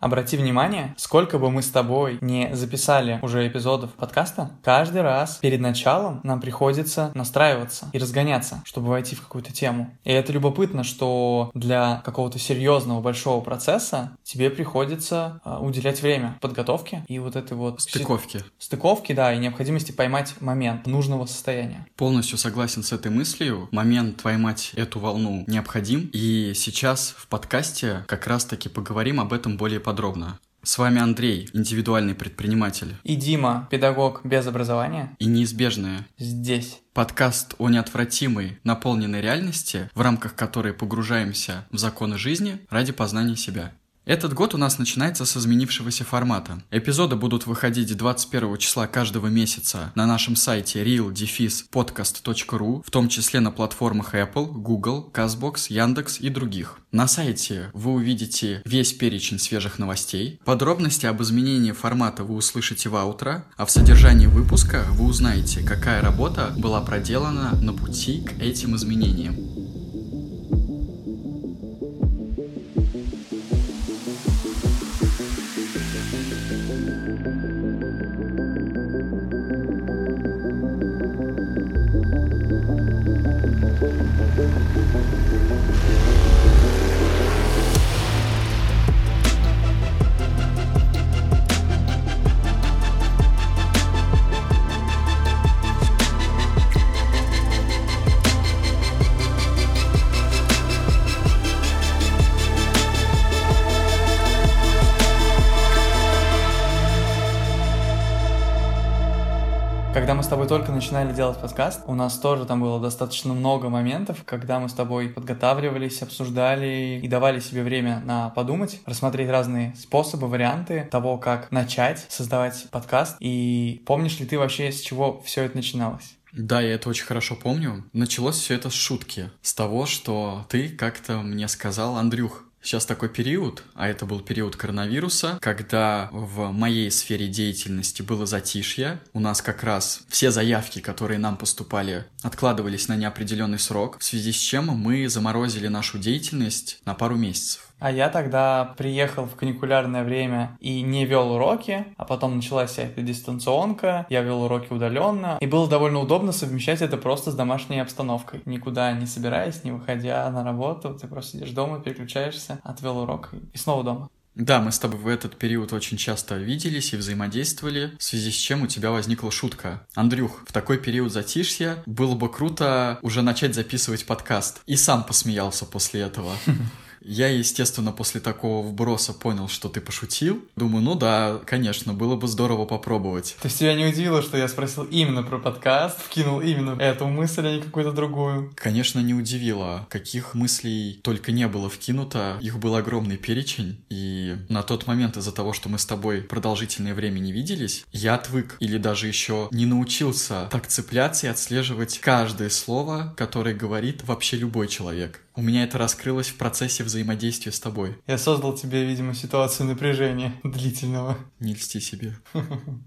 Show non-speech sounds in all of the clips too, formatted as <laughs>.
Обрати внимание, сколько бы мы с тобой не записали уже эпизодов подкаста, каждый раз перед началом нам приходится настраиваться и разгоняться, чтобы войти в какую-то тему. И это любопытно, что для какого-то серьезного большого процесса тебе приходится а, уделять время подготовке и вот этой вот... Стыковки. Стыковки, да, и необходимости поймать момент нужного состояния. Полностью согласен с этой мыслью. Момент поймать эту волну необходим. И сейчас в подкасте как раз-таки поговорим об этом более подробно. С вами Андрей, индивидуальный предприниматель. И Дима, педагог без образования. И неизбежное. Здесь. Подкаст о неотвратимой, наполненной реальности, в рамках которой погружаемся в законы жизни ради познания себя. Этот год у нас начинается с изменившегося формата. Эпизоды будут выходить 21 числа каждого месяца на нашем сайте real-podcast.ru, в том числе на платформах Apple, Google, CastBox, Яндекс и других. На сайте вы увидите весь перечень свежих новостей. Подробности об изменении формата вы услышите в аутро, а в содержании выпуска вы узнаете, какая работа была проделана на пути к этим изменениям. Только начинали делать подкаст, у нас тоже там было достаточно много моментов, когда мы с тобой подготавливались, обсуждали и давали себе время на подумать, рассмотреть разные способы, варианты того, как начать создавать подкаст. И помнишь ли ты вообще, с чего все это начиналось? Да, я это очень хорошо помню. Началось все это с шутки. С того, что ты как-то мне сказал, Андрюх, Сейчас такой период, а это был период коронавируса, когда в моей сфере деятельности было затишье. У нас как раз все заявки, которые нам поступали, откладывались на неопределенный срок, в связи с чем мы заморозили нашу деятельность на пару месяцев. А я тогда приехал в каникулярное время и не вел уроки, а потом началась вся эта дистанционка, я вел уроки удаленно, и было довольно удобно совмещать это просто с домашней обстановкой. Никуда не собираясь, не выходя на работу, ты просто сидишь дома, переключаешься, отвел урок и снова дома. Да, мы с тобой в этот период очень часто виделись и взаимодействовали, в связи с чем у тебя возникла шутка. Андрюх, в такой период затишья было бы круто уже начать записывать подкаст. И сам посмеялся после этого. <laughs> Я, естественно, после такого вброса понял, что ты пошутил. Думаю, ну да, конечно, было бы здорово попробовать. То есть тебя не удивило, что я спросил именно про подкаст, вкинул именно эту мысль, а не какую-то другую? Конечно, не удивило. Каких мыслей только не было вкинуто. Их был огромный перечень. И на тот момент из-за того, что мы с тобой продолжительное время не виделись, я отвык или даже еще не научился так цепляться и отслеживать каждое слово, которое говорит вообще любой человек. У меня это раскрылось в процессе взаимодействия с тобой. Я создал тебе, видимо, ситуацию напряжения длительного. Не льсти себе.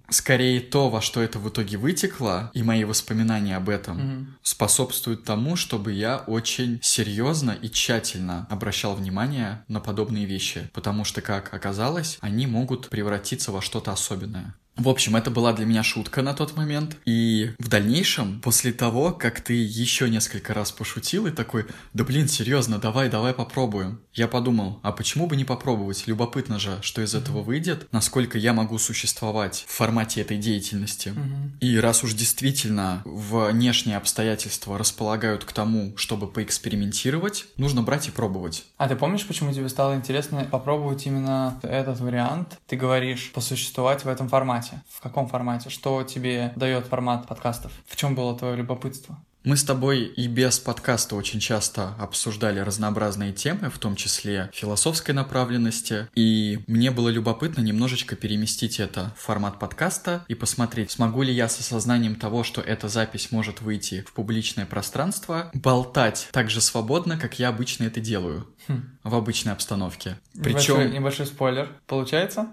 Скорее то, во что это в итоге вытекло, и мои воспоминания об этом способствуют тому, чтобы я очень серьезно и тщательно обращал внимание на подобные вещи, потому что, как оказалось, они могут превратиться во что-то особенное. В общем, это была для меня шутка на тот момент. И в дальнейшем, после того, как ты еще несколько раз пошутил и такой, да блин, серьезно, давай, давай попробуем. Я подумал, а почему бы не попробовать? Любопытно же, что из этого выйдет, насколько я могу существовать в формате этой деятельности. Mm-hmm. И раз уж действительно внешние обстоятельства располагают к тому, чтобы поэкспериментировать, нужно брать и пробовать. А ты помнишь, почему тебе стало интересно попробовать именно этот вариант? Ты говоришь, посуществовать в этом формате формате? В каком формате? Что тебе дает формат подкастов? В чем было твое любопытство? Мы с тобой и без подкаста очень часто обсуждали разнообразные темы, в том числе философской направленности, и мне было любопытно немножечко переместить это в формат подкаста и посмотреть, смогу ли я с осознанием того, что эта запись может выйти в публичное пространство, болтать так же свободно, как я обычно это делаю хм. в обычной обстановке. Причем... Небольшой, небольшой спойлер. Получается?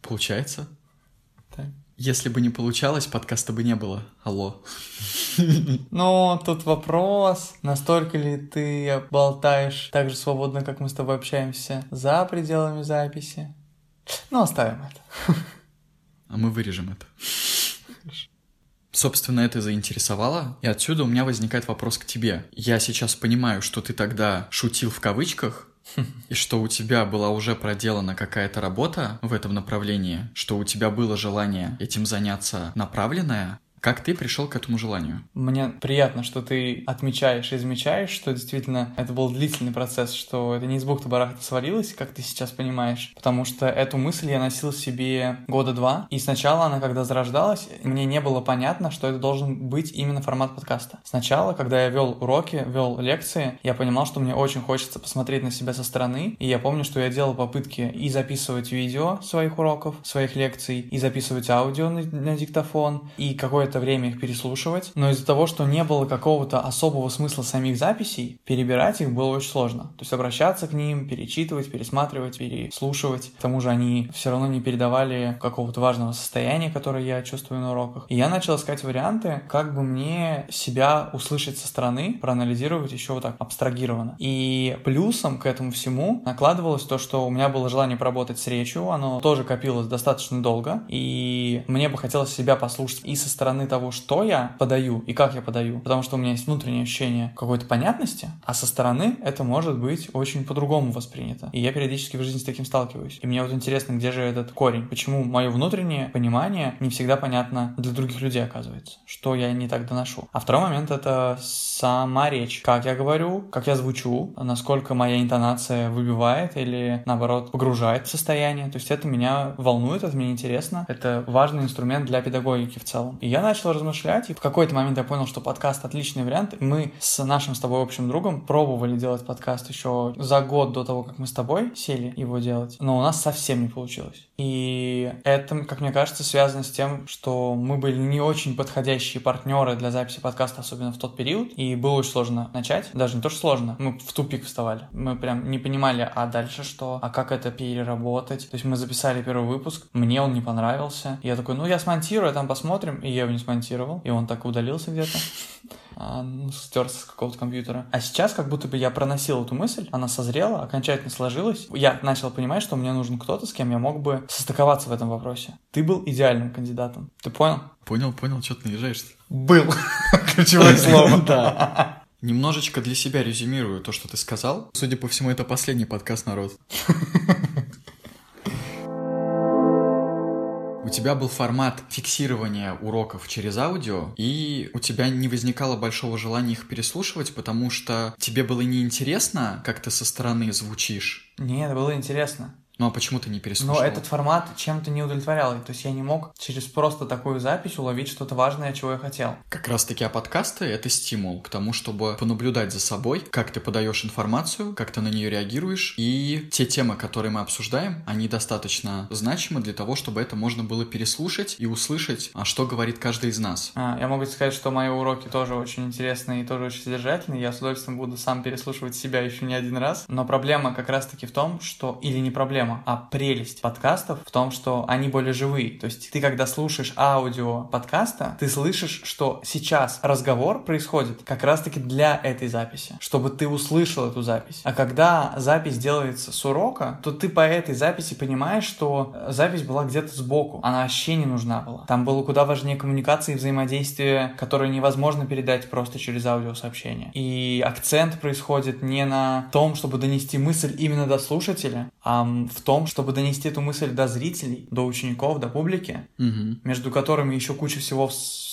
Получается. Если бы не получалось, подкаста бы не было. Алло. Ну, тут вопрос, настолько ли ты болтаешь так же свободно, как мы с тобой общаемся за пределами записи? Ну, оставим это. А мы вырежем это. Собственно, это заинтересовало, и отсюда у меня возникает вопрос к тебе. Я сейчас понимаю, что ты тогда шутил в кавычках, <laughs> и что у тебя была уже проделана какая-то работа в этом направлении, что у тебя было желание этим заняться направленное, как ты пришел к этому желанию? Мне приятно, что ты отмечаешь и замечаешь, что действительно это был длительный процесс, что это не из бухты-барахта свалилось, как ты сейчас понимаешь, потому что эту мысль я носил себе года два, и сначала она, когда зарождалась, мне не было понятно, что это должен быть именно формат подкаста. Сначала, когда я вел уроки, вел лекции, я понимал, что мне очень хочется посмотреть на себя со стороны, и я помню, что я делал попытки и записывать видео своих уроков, своих лекций, и записывать аудио на, на диктофон, и какое-то какое-то время их переслушивать, но из-за того, что не было какого-то особого смысла самих записей, перебирать их было очень сложно. То есть обращаться к ним, перечитывать, пересматривать, переслушивать. К тому же они все равно не передавали какого-то важного состояния, которое я чувствую на уроках. И я начал искать варианты, как бы мне себя услышать со стороны, проанализировать еще вот так абстрагированно. И плюсом к этому всему накладывалось то, что у меня было желание поработать с речью, оно тоже копилось достаточно долго, и мне бы хотелось себя послушать и со стороны стороны того, что я подаю и как я подаю, потому что у меня есть внутреннее ощущение какой-то понятности, а со стороны это может быть очень по-другому воспринято. И я периодически в жизни с таким сталкиваюсь. И мне вот интересно, где же этот корень? Почему мое внутреннее понимание не всегда понятно для других людей, оказывается? Что я не так доношу? А второй момент — это сама речь. Как я говорю, как я звучу, насколько моя интонация выбивает или, наоборот, погружает в состояние. То есть это меня волнует, это мне интересно. Это важный инструмент для педагогики в целом. И я начал размышлять, и в какой-то момент я понял, что подкаст отличный вариант. Мы с нашим с тобой общим другом пробовали делать подкаст еще за год до того, как мы с тобой сели его делать, но у нас совсем не получилось. И это, как мне кажется, связано с тем, что мы были не очень подходящие партнеры для записи подкаста, особенно в тот период, и было очень сложно начать. Даже не то, что сложно, мы в тупик вставали. Мы прям не понимали, а дальше что, а как это переработать. То есть мы записали первый выпуск, мне он не понравился. Я такой, ну я смонтирую, а там посмотрим, и я его не смонтировал, и он так удалился где-то <laughs> а, ну, стерся с какого-то компьютера. А сейчас как будто бы я проносил эту мысль, она созрела, окончательно сложилась. Я начал понимать, что мне нужен кто-то, с кем я мог бы состыковаться в этом вопросе. Ты был идеальным кандидатом. Ты понял? Понял, понял, что ты наезжаешь Был. <laughs> Ключевое слово. <laughs> Да. Немножечко для себя резюмирую то, что ты сказал. Судя по всему, это последний подкаст «Народ». Тебя был формат фиксирования уроков через аудио, и у тебя не возникало большого желания их переслушивать, потому что тебе было неинтересно, как ты со стороны звучишь. Нет, было интересно. Ну а почему ты не переслушал? Но этот формат чем-то не удовлетворял. То есть я не мог через просто такую запись уловить что-то важное, чего я хотел. Как раз таки, а подкасты — это стимул к тому, чтобы понаблюдать за собой, как ты подаешь информацию, как ты на нее реагируешь. И те темы, которые мы обсуждаем, они достаточно значимы для того, чтобы это можно было переслушать и услышать, а что говорит каждый из нас. А, я могу сказать, что мои уроки тоже очень интересные и тоже очень содержательные. Я с удовольствием буду сам переслушивать себя еще не один раз. Но проблема как раз-таки в том, что... Или не проблема, проблема, а прелесть подкастов в том, что они более живые. То есть ты, когда слушаешь аудио подкаста, ты слышишь, что сейчас разговор происходит как раз-таки для этой записи, чтобы ты услышал эту запись. А когда запись делается с урока, то ты по этой записи понимаешь, что запись была где-то сбоку, она вообще не нужна была. Там было куда важнее коммуникации и взаимодействие, которое невозможно передать просто через аудиосообщение. И акцент происходит не на том, чтобы донести мысль именно до слушателя, а в том, чтобы донести эту мысль до зрителей, до учеников, до публики, угу. между которыми еще куча всего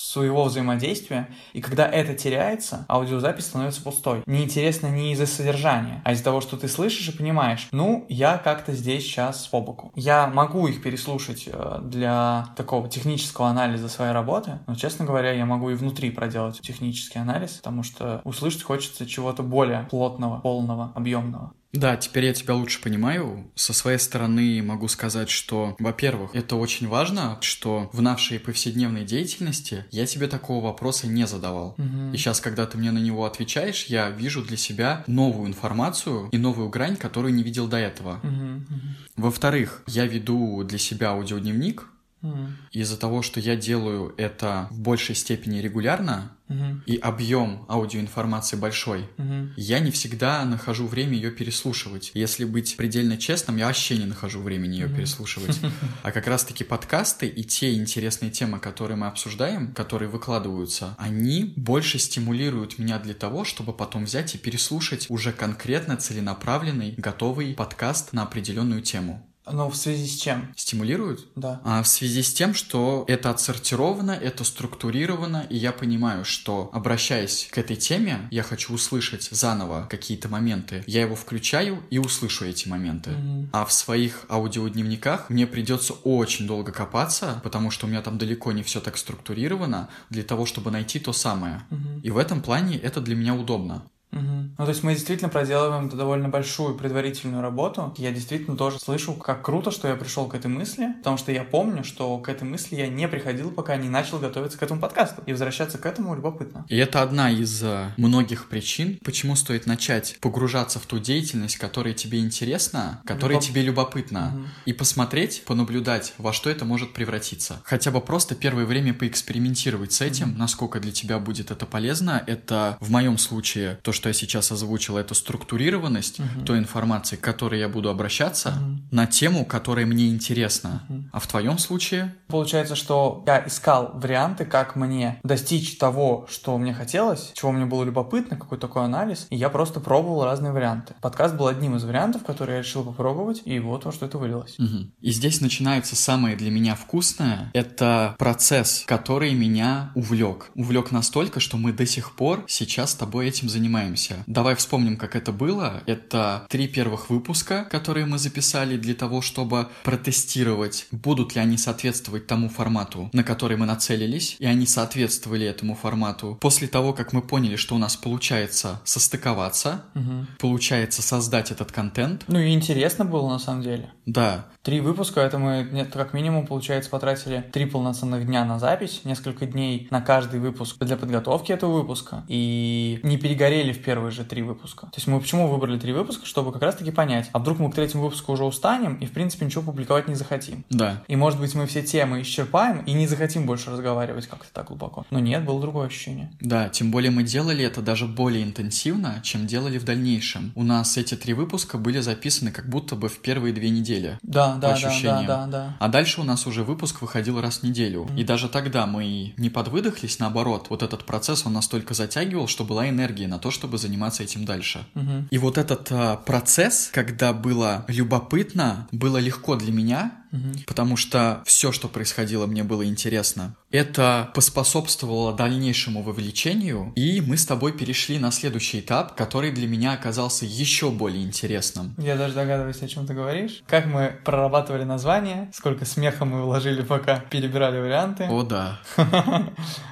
своего взаимодействия, и когда это теряется, аудиозапись становится пустой. Неинтересно не из-за содержания, а из-за того, что ты слышишь и понимаешь, ну, я как-то здесь сейчас по боку. Я могу их переслушать э, для такого технического анализа своей работы, но, честно говоря, я могу и внутри проделать технический анализ, потому что услышать хочется чего-то более плотного, полного, объемного. Да, теперь я тебя лучше понимаю. Со своей стороны могу сказать, что, во-первых, это очень важно, что в нашей повседневной деятельности я тебе такого вопроса не задавал. Угу. И сейчас, когда ты мне на него отвечаешь, я вижу для себя новую информацию и новую грань, которую не видел до этого. Угу. Во-вторых, я веду для себя аудиодневник, Mm. Из-за того, что я делаю это в большей степени регулярно, Мгм. и объем аудиоинформации большой, Мгм. я не всегда нахожу время ее переслушивать. Если быть предельно честным, я вообще не нахожу времени ее Мгм. переслушивать. <laughs> А как раз-таки подкасты и те интересные темы, которые мы обсуждаем, которые выкладываются, они больше стимулируют меня для того, чтобы потом взять и переслушать уже конкретно целенаправленный, готовый подкаст на определенную тему. Ну, в связи с чем? Стимулируют? Да. А в связи с тем, что это отсортировано, это структурировано, и я понимаю, что, обращаясь к этой теме, я хочу услышать заново какие-то моменты. Я его включаю и услышу эти моменты. Мгм. А в своих аудиодневниках мне придется очень долго копаться, потому что у меня там далеко не все так структурировано, для того, чтобы найти то самое. Мгм. И в этом плане это для меня удобно. Мгм. Ну, то есть мы действительно проделываем довольно большую предварительную работу. Я действительно тоже слышу, как круто, что я пришел к этой мысли, потому что я помню, что к этой мысли я не приходил, пока не начал готовиться к этому подкасту. И возвращаться к этому любопытно. И это одна из э, многих причин, почему стоит начать погружаться в ту деятельность, которая тебе интересна, которая Любоп- тебе любопытна, Мгм. и посмотреть, понаблюдать, во что это может превратиться. Хотя бы просто первое время поэкспериментировать с этим, насколько для тебя будет это полезно. Это в моем случае то, что я сейчас озвучил, это структурированность Мгм. той информации, к которой я буду обращаться, Мгм. на тему, которая мне интересна. Мгм. А в твоем случае Получается, что я искал варианты, как мне достичь того, что мне хотелось, чего мне было любопытно, какой такой анализ, и я просто пробовал разные варианты. Подкаст был одним из вариантов, который я решил попробовать, и вот во что это вылилось. Мгм. И здесь начинается самое для меня вкусное. Это процесс, который меня увлек. Увлек настолько, что мы до сих пор сейчас с тобой этим занимаемся. Давай вспомним, как это было. Это три первых выпуска, которые мы записали для того, чтобы протестировать, будут ли они соответствовать тому формату, на который мы нацелились, и они соответствовали этому формату. После того, как мы поняли, что у нас получается состыковаться, Мгм. получается создать этот контент, Ну и интересно было на самом деле. да, Три выпуска, это мы нет, как минимум, получается, потратили три полноценных дня на запись, несколько дней на каждый выпуск для подготовки этого выпуска, и не перегорели в первые же три выпуска. То есть мы почему выбрали три выпуска? Чтобы как раз-таки понять, а вдруг мы к третьему выпуску уже устанем и, в принципе, ничего публиковать не захотим. да. И, может быть, мы все темы исчерпаем и не захотим больше разговаривать как-то так глубоко. Но нет, было другое ощущение. Да, тем более мы делали это даже более интенсивно, чем делали в дальнейшем. У нас эти три выпуска были записаны как будто бы в первые две недели. Да, да, да, да, ощущениям. да, да. А дальше у нас уже выпуск выходил раз в неделю. И даже тогда мы не подвыдохлись, наоборот. Вот этот процесс, он настолько затягивал, что была энергия на то, чтобы заниматься этим дальше. Мгм. И вот этот а, процесс, когда было любопытно, было легко для меня, Мгм. потому что все, что происходило, мне было интересно. Это поспособствовало дальнейшему вовлечению, и мы с тобой перешли на следующий этап, который для меня оказался еще более интересным. Я даже догадываюсь, о чем ты говоришь. Как мы прорабатывали название, сколько смеха мы вложили, пока перебирали варианты. О да. <laughs>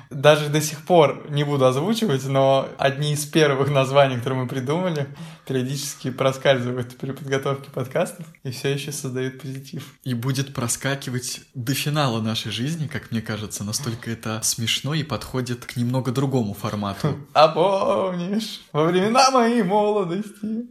Даже до сих пор не буду озвучивать, но одни из первых <laughs> названий, которые мы придумали, периодически проскальзывают при подготовке подкастов и все еще создают позитив. И будет проскакивать до финала нашей жизни, как мне кажется, настолько это смешно и подходит к немного другому формату. <laughs> А помнишь, во времена моей молодости.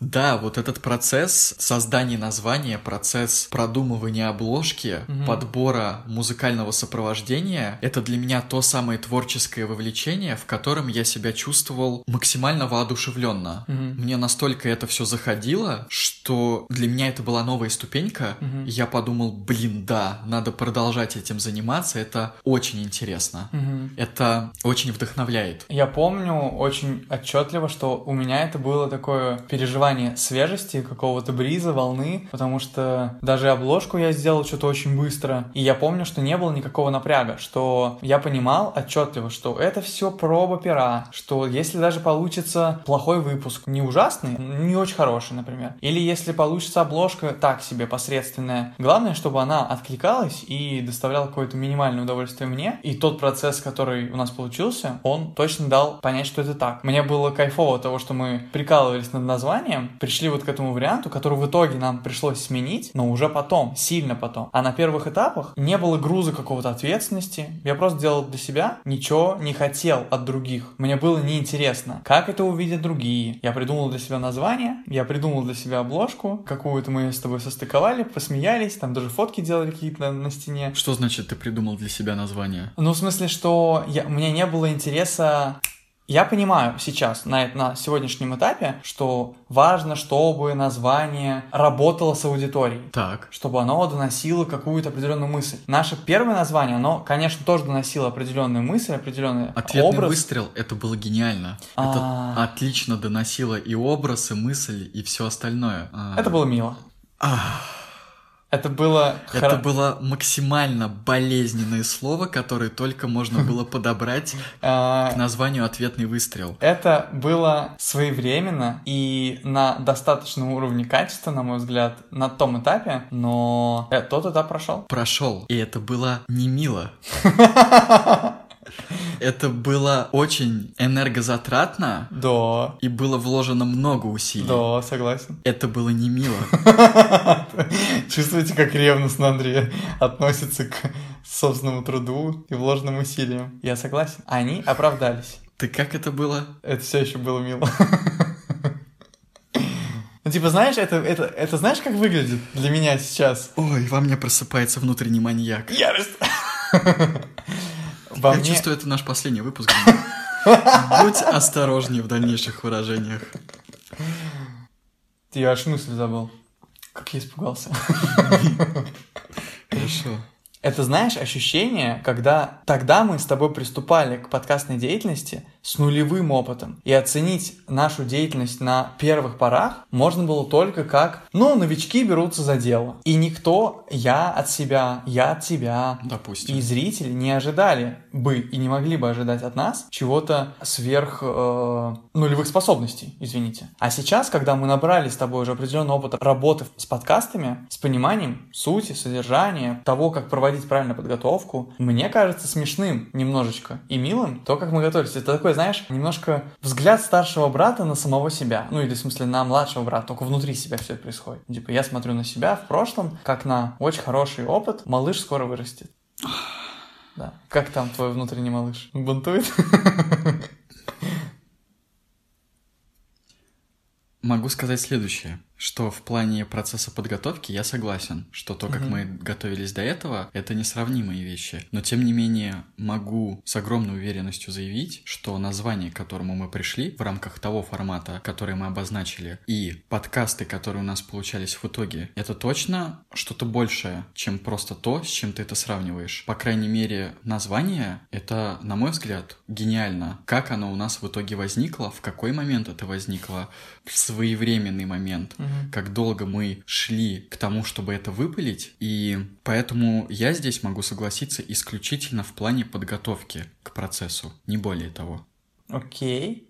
Да, вот этот процесс создания названия, процесс продумывания обложки, Мгм. подбора музыкального сопровождения, это для меня то самое творческое вовлечение, в котором я себя чувствовал максимально воодушевленно. Мгм. Мне настолько это все заходило, что для меня это была новая ступенька. И Я подумал, блин, да, надо продолжать этим заниматься, это очень интересно. Мгм. Это очень вдохновляет. Я помню очень отчетливо, что у меня это было такое переживание свежести, какого-то бриза, волны, потому что даже обложку я сделал что-то очень быстро, и я помню, что не было никакого напряга, что я понимал отчетливо, что это все проба пера, что если даже получится плохой выпуск, не ужасный, не очень хороший, например, или если получится обложка так себе посредственная, главное, чтобы она откликалась и доставляла какое-то минимальное удовольствие мне, и тот процесс, который у нас получился, он точно дал понять, что это так. Мне было кайфово того, что мы прикалывались над названием, пришли вот к этому варианту, который в итоге нам пришлось сменить, но уже потом, сильно потом. А на первых этапах не было груза какого-то ответственности. Я просто делал для себя, ничего не хотел от других. Мне было неинтересно, как это увидят другие. Я придумал для себя название, я придумал для себя обложку, какую-то мы с тобой состыковали, посмеялись, там даже фотки делали какие-то на, на стене. Что значит ты придумал для себя название? Ну, в смысле, что я, у меня не было интереса я понимаю сейчас, на, на сегодняшнем этапе, что важно, чтобы название работало с аудиторией. Так. Чтобы оно доносило какую-то определенную мысль. Наше первое название, оно, конечно, тоже доносило определенную мысль, определенный Ответный образ. выстрел, это было гениально. А. Это отлично доносило и образ, и мысль, и все остальное. А. Это было мило. Ах. Это было... Это было максимально болезненное слово, которое только можно было подобрать <laughs> а, к названию «Ответный выстрел». Это было своевременно и на достаточном уровне качества, на мой взгляд, на том этапе, но э, тот этап прошел. Прошел, и это было не мило. <laughs> Это было очень энергозатратно, Да, и было вложено много усилий. да, согласен. Это было не мило. <laughs> Чувствуете, как ревностно Андрей относится к собственному труду и вложенным усилиям? Я согласен. Они оправдались. Ты как это было? Это все еще было мило. <laughs> Ну, типа, знаешь, это, это, это знаешь, как выглядит для меня сейчас? Ой, во мне просыпается внутренний маньяк. Ярость. <laughs> Во Я мне... чувствую, это наш последний выпуск. <laughs> Будь осторожнее в дальнейших выражениях. Я аж мысль забыл. Как я испугался. Хорошо. Это, знаешь, ощущение, когда тогда мы с тобой приступали к подкастной деятельности с нулевым опытом. И оценить нашу деятельность на первых порах можно было только как, ну, новички берутся за дело. И никто, я от себя, я от тебя, Допустим. и зрители не ожидали бы и не могли бы ожидать от нас чего-то сверх э, нулевых способностей, извините. А сейчас, когда мы набрали с тобой уже определенный опыт работы с подкастами, с пониманием сути, содержания, того, как проводить правильно подготовку, мне кажется смешным немножечко и милым то, как мы готовились. Это такой, знаешь, немножко взгляд старшего брата на самого себя. Ну или в смысле на младшего брата, только внутри себя все это происходит. Типа я смотрю на себя в прошлом, как на очень хороший опыт. Малыш скоро вырастет. Да. Как там твой внутренний малыш? Бунтует? Могу сказать следующее, что в плане процесса подготовки я согласен, что то, как Мгм. мы готовились до этого, это несравнимые вещи. Но тем не менее могу с огромной уверенностью заявить, что название, к которому мы пришли в рамках того формата, который мы обозначили, и подкасты, которые у нас получались в итоге, это точно что-то большее, чем просто то, с чем ты это сравниваешь. По крайней мере, название — это, на мой взгляд, гениально. Как оно у нас в итоге возникло, в какой момент это возникло, своевременный момент, Мгм. как долго мы шли к тому, чтобы это выпилить, и поэтому я здесь могу согласиться исключительно в плане подготовки к процессу, не более того. Окей.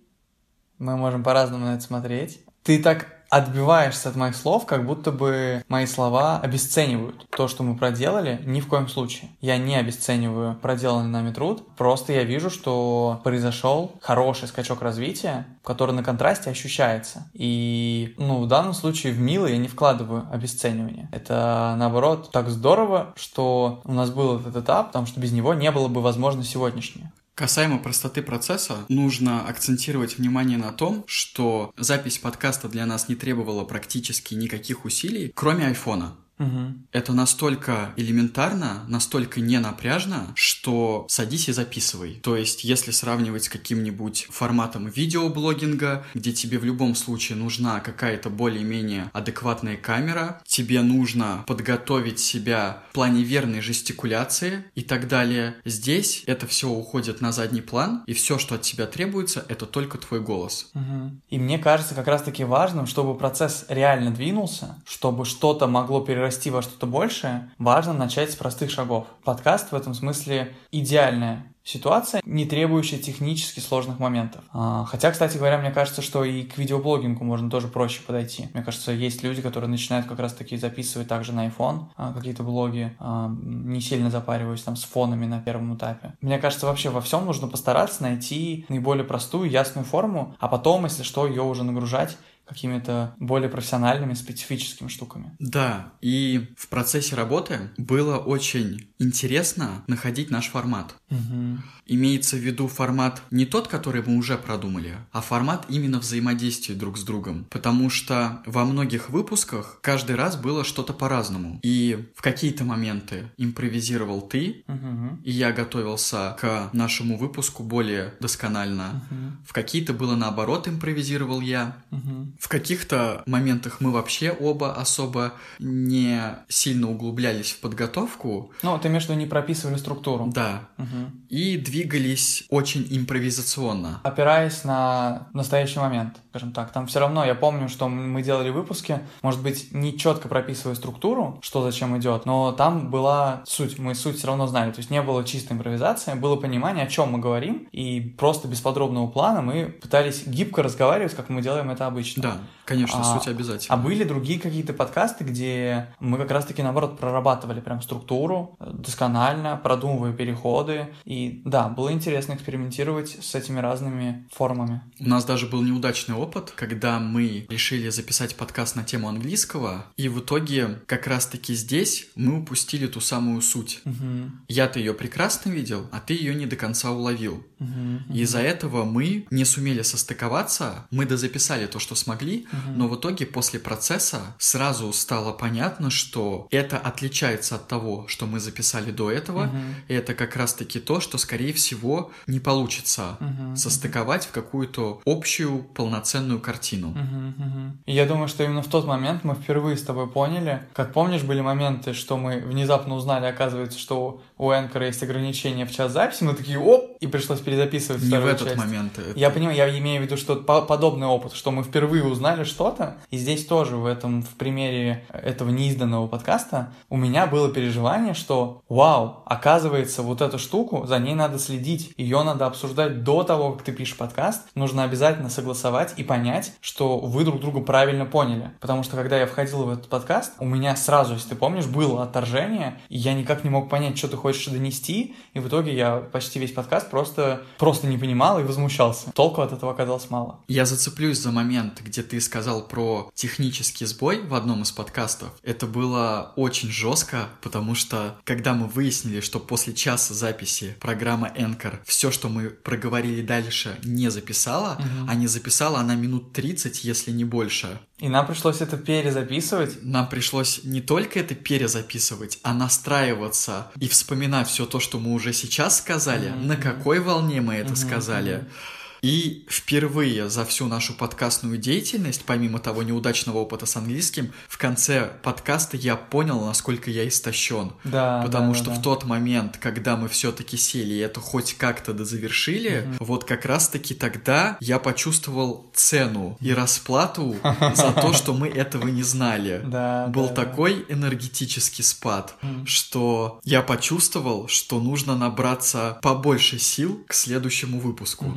Мы можем по-разному на это смотреть. Ты так отбиваешься от моих слов, как будто бы мои слова обесценивают то, что мы проделали, ни в коем случае. Я не обесцениваю проделанный нами труд, просто я вижу, что произошел хороший скачок развития, который на контрасте ощущается. И, ну, в данном случае в мило я не вкладываю обесценивание. Это, наоборот, так здорово, что у нас был этот этап, потому что без него не было бы возможно сегодняшнее. Касаемо простоты процесса, нужно акцентировать внимание на том, что запись подкаста для нас не требовала практически никаких усилий, кроме айфона. Мгм. Это настолько элементарно, настолько ненапряжно, что садись и записывай. То есть, если сравнивать с каким-нибудь форматом видеоблогинга, где тебе в любом случае нужна какая-то более-менее адекватная камера, тебе нужно подготовить себя в плане верной жестикуляции и так далее. Здесь это все уходит на задний план, и все, что от тебя требуется, это только твой голос. Мгм. И мне кажется как раз-таки важным, чтобы процесс реально двинулся, чтобы что-то могло перерасти во что-то большее, важно начать с простых шагов. Подкаст в этом смысле идеальная ситуация, не требующая технически сложных моментов. А, Хотя, кстати говоря, мне кажется, что и к видеоблогингу можно тоже проще подойти. Мне кажется, есть люди, которые начинают как раз-таки записывать также на iPhone а, какие-то блоги, а, не сильно запариваясь там с фонами на первом этапе. Мне кажется, вообще во всем нужно постараться найти наиболее простую, ясную форму, а потом, если что, ее уже нагружать какими-то более профессиональными, специфическими штуками. Да, и в процессе работы было очень интересно находить наш формат. Угу. Имеется в виду формат не тот, который мы уже продумали, а формат именно взаимодействия друг с другом. Потому что во многих выпусках каждый раз было что-то по-разному. И в какие-то моменты импровизировал ты, Угу. и я готовился к нашему выпуску более досконально. Угу. В какие-то было наоборот импровизировал я. Угу. В каких-то моментах мы вообще оба особо не сильно углублялись в подготовку. Ну, ты имеешь в виду, не прописывали структуру. Да. Угу. И двигались очень импровизационно. Опираясь на настоящий момент, скажем так. Там все равно, я помню, что мы делали выпуски, может быть, не четко прописывая структуру, что зачем идет, но там была суть, мы суть все равно знали. То есть не было чистой импровизации, было понимание, о чем мы говорим, и просто без подробного плана мы пытались гибко разговаривать, как мы делаем это обычно. Да, done. Конечно, А- суть обязательно. А были другие какие-то подкасты, где мы как раз-таки, наоборот, прорабатывали прям структуру э, досконально, продумывая переходы. И да, было интересно экспериментировать с этими разными формами. У нас даже был неудачный опыт, когда мы решили записать подкаст на тему английского, и в итоге как раз-таки здесь мы упустили ту самую суть. Мгм. Я-то ее прекрасно видел, а ты ее не до конца уловил. Мгм. И из-за этого мы не сумели состыковаться, мы дозаписали то, что смогли, Но в итоге после процесса сразу стало понятно, что это отличается от того, что мы записали до этого, и это как раз-таки то, что, скорее всего, не получится состыковать в какую-то общую полноценную картину. И я думаю, что именно в тот момент мы впервые с тобой поняли, как помнишь, были моменты, что мы внезапно узнали, оказывается, что у Энкора есть ограничения в час записи, мы такие, оп, и пришлось перезаписывать Не в этот часть. момент. это- Я понимаю, я имею в виду, что по- подобный опыт, что мы впервые узнали что-то, и здесь тоже в этом, в примере этого неизданного подкаста, у меня было переживание, что вау, оказывается, вот эту штуку, за ней надо следить, ее надо обсуждать до того, как ты пишешь подкаст, нужно обязательно согласовать и понять, что вы друг друга правильно поняли. Потому что когда я входил в этот подкаст, у меня сразу, если ты помнишь, было отторжение, и я никак не мог понять, что ты хочешь донести, и в итоге я почти весь подкаст просто, просто не понимал и возмущался. Толку от этого оказалось мало. Я зацеплюсь за момент, где ты сказал про технический сбой в одном из подкастов. Это было очень жестко, потому что когда мы выяснили, что после часа записи программа Anchor все, что мы проговорили дальше, не записала, Мгм. а не записала она минут 30, если не больше. И нам пришлось это перезаписывать. Нам пришлось не только это перезаписывать, а настраиваться и вспоминать все то, что мы уже сейчас сказали, Мгм. на какой волне мы это Мгм, сказали. И впервые за всю нашу подкастную деятельность, помимо того неудачного опыта с английским, в конце подкаста я понял, насколько я истощен. Да, Потому да, что да, в тот момент, когда мы все-таки сели и это хоть как-то дозавершили, Мгм. вот как раз-таки тогда я почувствовал цену и расплату <laughs> за то, что мы этого не знали. <laughs> Да, Был такой энергетический спад, что я почувствовал, что нужно набраться побольше сил к следующему выпуску.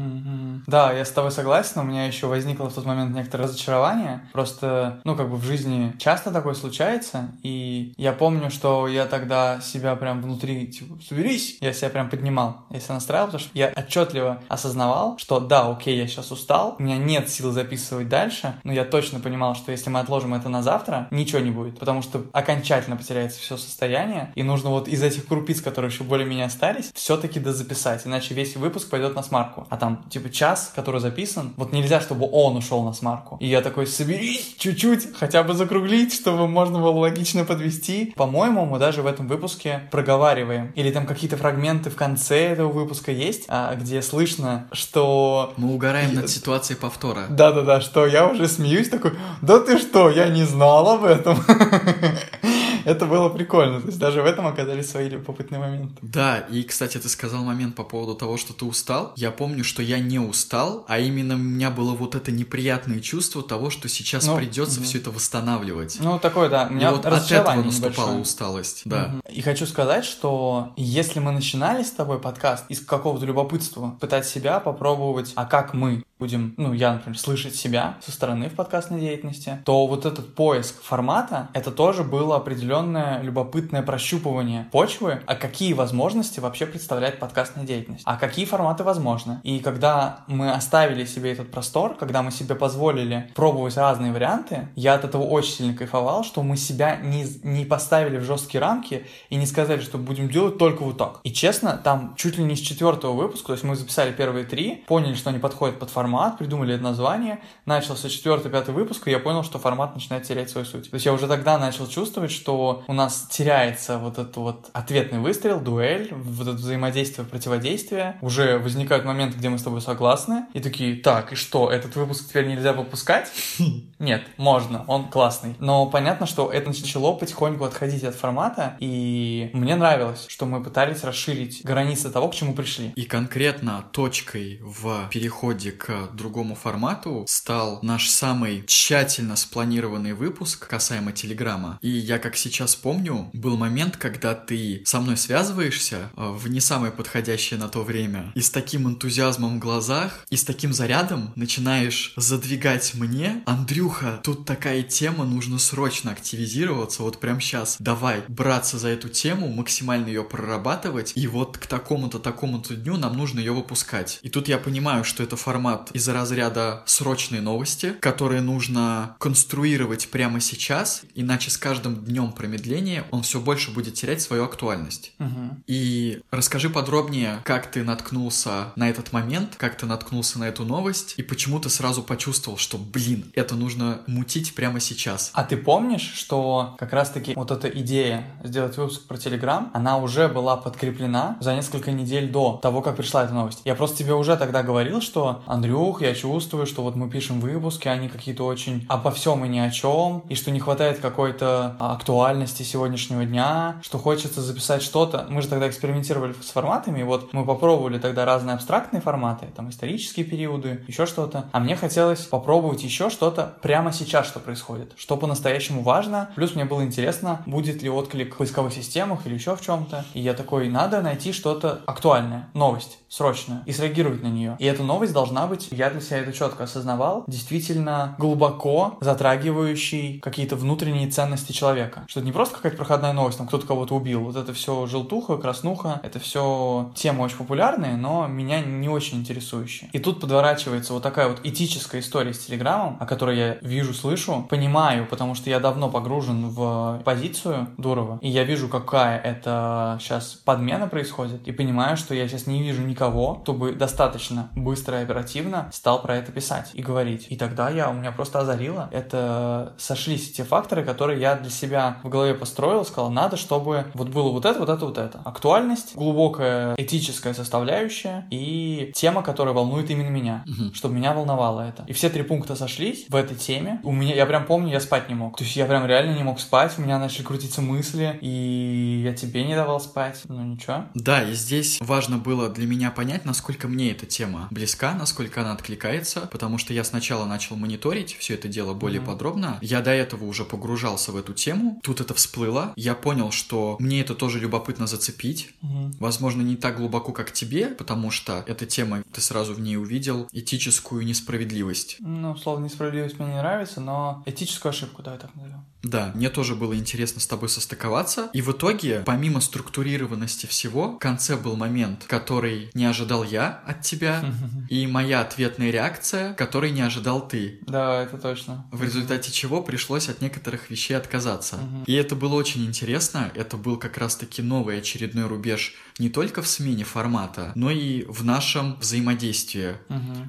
Да, я с тобой согласен, у меня еще возникло в тот момент некоторое разочарование. Просто, ну, как бы в жизни часто такое случается, и я помню, что я тогда себя прям внутри, типа, соберись, я себя прям поднимал, я себя настраивал, потому что я отчетливо осознавал, что да, окей, я сейчас устал, у меня нет сил записывать дальше, но я точно понимал, что если мы отложим это на завтра, ничего не будет, потому что окончательно потеряется все состояние, и нужно вот из этих крупиц, которые еще более-менее остались, все-таки дозаписать, иначе весь выпуск пойдет на смарку. А там, типа, час, который записан, вот нельзя, чтобы он ушел на смарку. И я такой, соберись чуть-чуть, хотя бы закруглить, чтобы можно было логично подвести. По-моему, мы даже в этом выпуске проговариваем. Или там какие-то фрагменты в конце этого выпуска есть, а, где слышно, что Мы угораем над ситуацией повтора. да-да-да, что я уже смеюсь такой, да ты что, я не знал об этом. <laughs> Это было прикольно, то есть даже в этом оказались свои любопытные моменты. Да, и, кстати, ты сказал момент по поводу того, что ты устал. Я помню, что я не устал, а именно у меня было вот это неприятное чувство того, что сейчас Ну, придется мгм. все это восстанавливать. Ну, такое, да, у и меня вот от этого наступала небольшое. усталость, да. Мгм. И хочу сказать, что если мы начинали с тобой подкаст из какого-то любопытства, пытать себя, попробовать, а как мы, будем, ну, я, например, слышать себя со стороны в подкастной деятельности, то вот этот поиск формата, это тоже было определенное любопытное прощупывание почвы, а какие возможности вообще представляет подкастная деятельность, а какие форматы возможны. И когда мы оставили себе этот простор, когда мы себе позволили пробовать разные варианты, я от этого очень сильно кайфовал, что мы себя не, не поставили в жесткие рамки и не сказали, что будем делать только вот так. И честно, там чуть ли не с четвертого выпуска, то есть мы записали первые три, поняли, что они подходят под формат, придумали это название, начался четвертый, пятый выпуск, и я понял, что формат начинает терять свою суть. То есть я уже тогда начал чувствовать, что у нас теряется вот этот вот ответный выстрел, дуэль, вот это взаимодействие, противодействие. Уже возникают моменты, где мы с тобой согласны, и такие, так, и что, этот выпуск теперь нельзя выпускать? <laughs> Нет, можно, он классный. Но понятно, что это начало потихоньку отходить от формата, и мне нравилось, что мы пытались расширить границы того, к чему пришли. И конкретно точкой в переходе к другому формату стал наш самый тщательно спланированный выпуск касаемо Телеграма. И я, как сейчас помню, был момент, когда ты со мной связываешься э, в не самое подходящее на то время, и с таким энтузиазмом в глазах, и с таким зарядом начинаешь задвигать мне, Андрюха, тут такая тема, нужно срочно активизироваться, вот прям сейчас. Давай браться за эту тему, максимально ее прорабатывать, и вот к такому-то, такому-то дню нам нужно ее выпускать. И тут я понимаю, что это формат из-за разряда срочные новости, которые нужно конструировать прямо сейчас, иначе с каждым днем промедления он все больше будет терять свою актуальность. Угу. И расскажи подробнее, как ты наткнулся на этот момент, как ты наткнулся на эту новость, и почему ты сразу почувствовал, что, блин, это нужно мутить прямо сейчас. А ты помнишь, что как раз-таки вот эта идея сделать выпуск про Телеграм, она уже была подкреплена за несколько недель до того, как пришла эта новость. Я просто тебе уже тогда говорил, что, Андрюх, я чувствую, что вот мы пишем выпуски, они какие-то очень обо всем и ни о чем, и что не хватает какой-то актуальности сегодняшнего дня, что хочется записать что-то. Мы же тогда экспериментировали с форматами, и вот мы попробовали тогда разные абстрактные форматы, там исторические периоды, еще что-то. А мне хотелось попробовать еще что-то прямо сейчас, что происходит, что по-настоящему важно. Плюс мне было интересно, будет ли отклик в поисковых системах или еще в чем-то. И я такой, надо найти что-то актуальное, новость, срочную, и среагировать на нее. И эта новость должна быть, я для себя это четко осознавал, действительно глубоко затрагивающий какие-то внутренние ценности человека. Что это не просто какая-то проходная новость, там кто-то кого-то убил. Вот это все желтуха, краснуха, это все темы очень популярные, но меня не очень интересующие. И тут подворачивается вот такая вот этическая история с Телеграмом, о которой я вижу, слышу, понимаю, потому что я давно погружен в позицию Дурова, и я вижу, какая это сейчас подмена происходит, и понимаю, что я сейчас не вижу никого, кто бы достаточно быстро и оперативно стал про это писать и говорить. И тогда я, у меня просто озарило, это сошлись те факторы, которые я для себя в голове построил, сказал, надо, чтобы вот было вот это, вот это, вот это. Актуальность, глубокая этическая составляющая и тема, которая волнует именно меня, Мгм. чтобы меня волновало это. И все три пункта сошлись в этой теме. У меня, я прям помню, я спать не мог. То есть я прям реально не мог спать, у меня начали крутиться мысли, и я тебе не давал спать. Ну ничего. Да, и здесь важно было для меня понять, насколько мне эта тема близка, насколько она откликается, потому что я сначала начал мониторить все это дело более Мгм. подробно. Я до этого уже погружался в эту тему. Тут это всплыло. Я понял, что мне это тоже любопытно зацепить. Мгм. Возможно, не так глубоко, как тебе, потому что эта тема, ты сразу в ней увидел этическую несправедливость. Ну, слово несправедливость мне не нравится, но этическую ошибку, давай так назовем. Да, мне тоже было интересно с тобой состыковаться. И в итоге, помимо структурированности всего, в конце был момент, который не ожидал я от тебя, <laughs> и моя ответная реакция, которой не ожидал ты. Да, это точно. В результате чего пришлось от некоторых вещей отказаться. И это было очень интересно. Это был как раз-таки новый очередной рубеж не только в смене формата, но и в нашем взаимодействии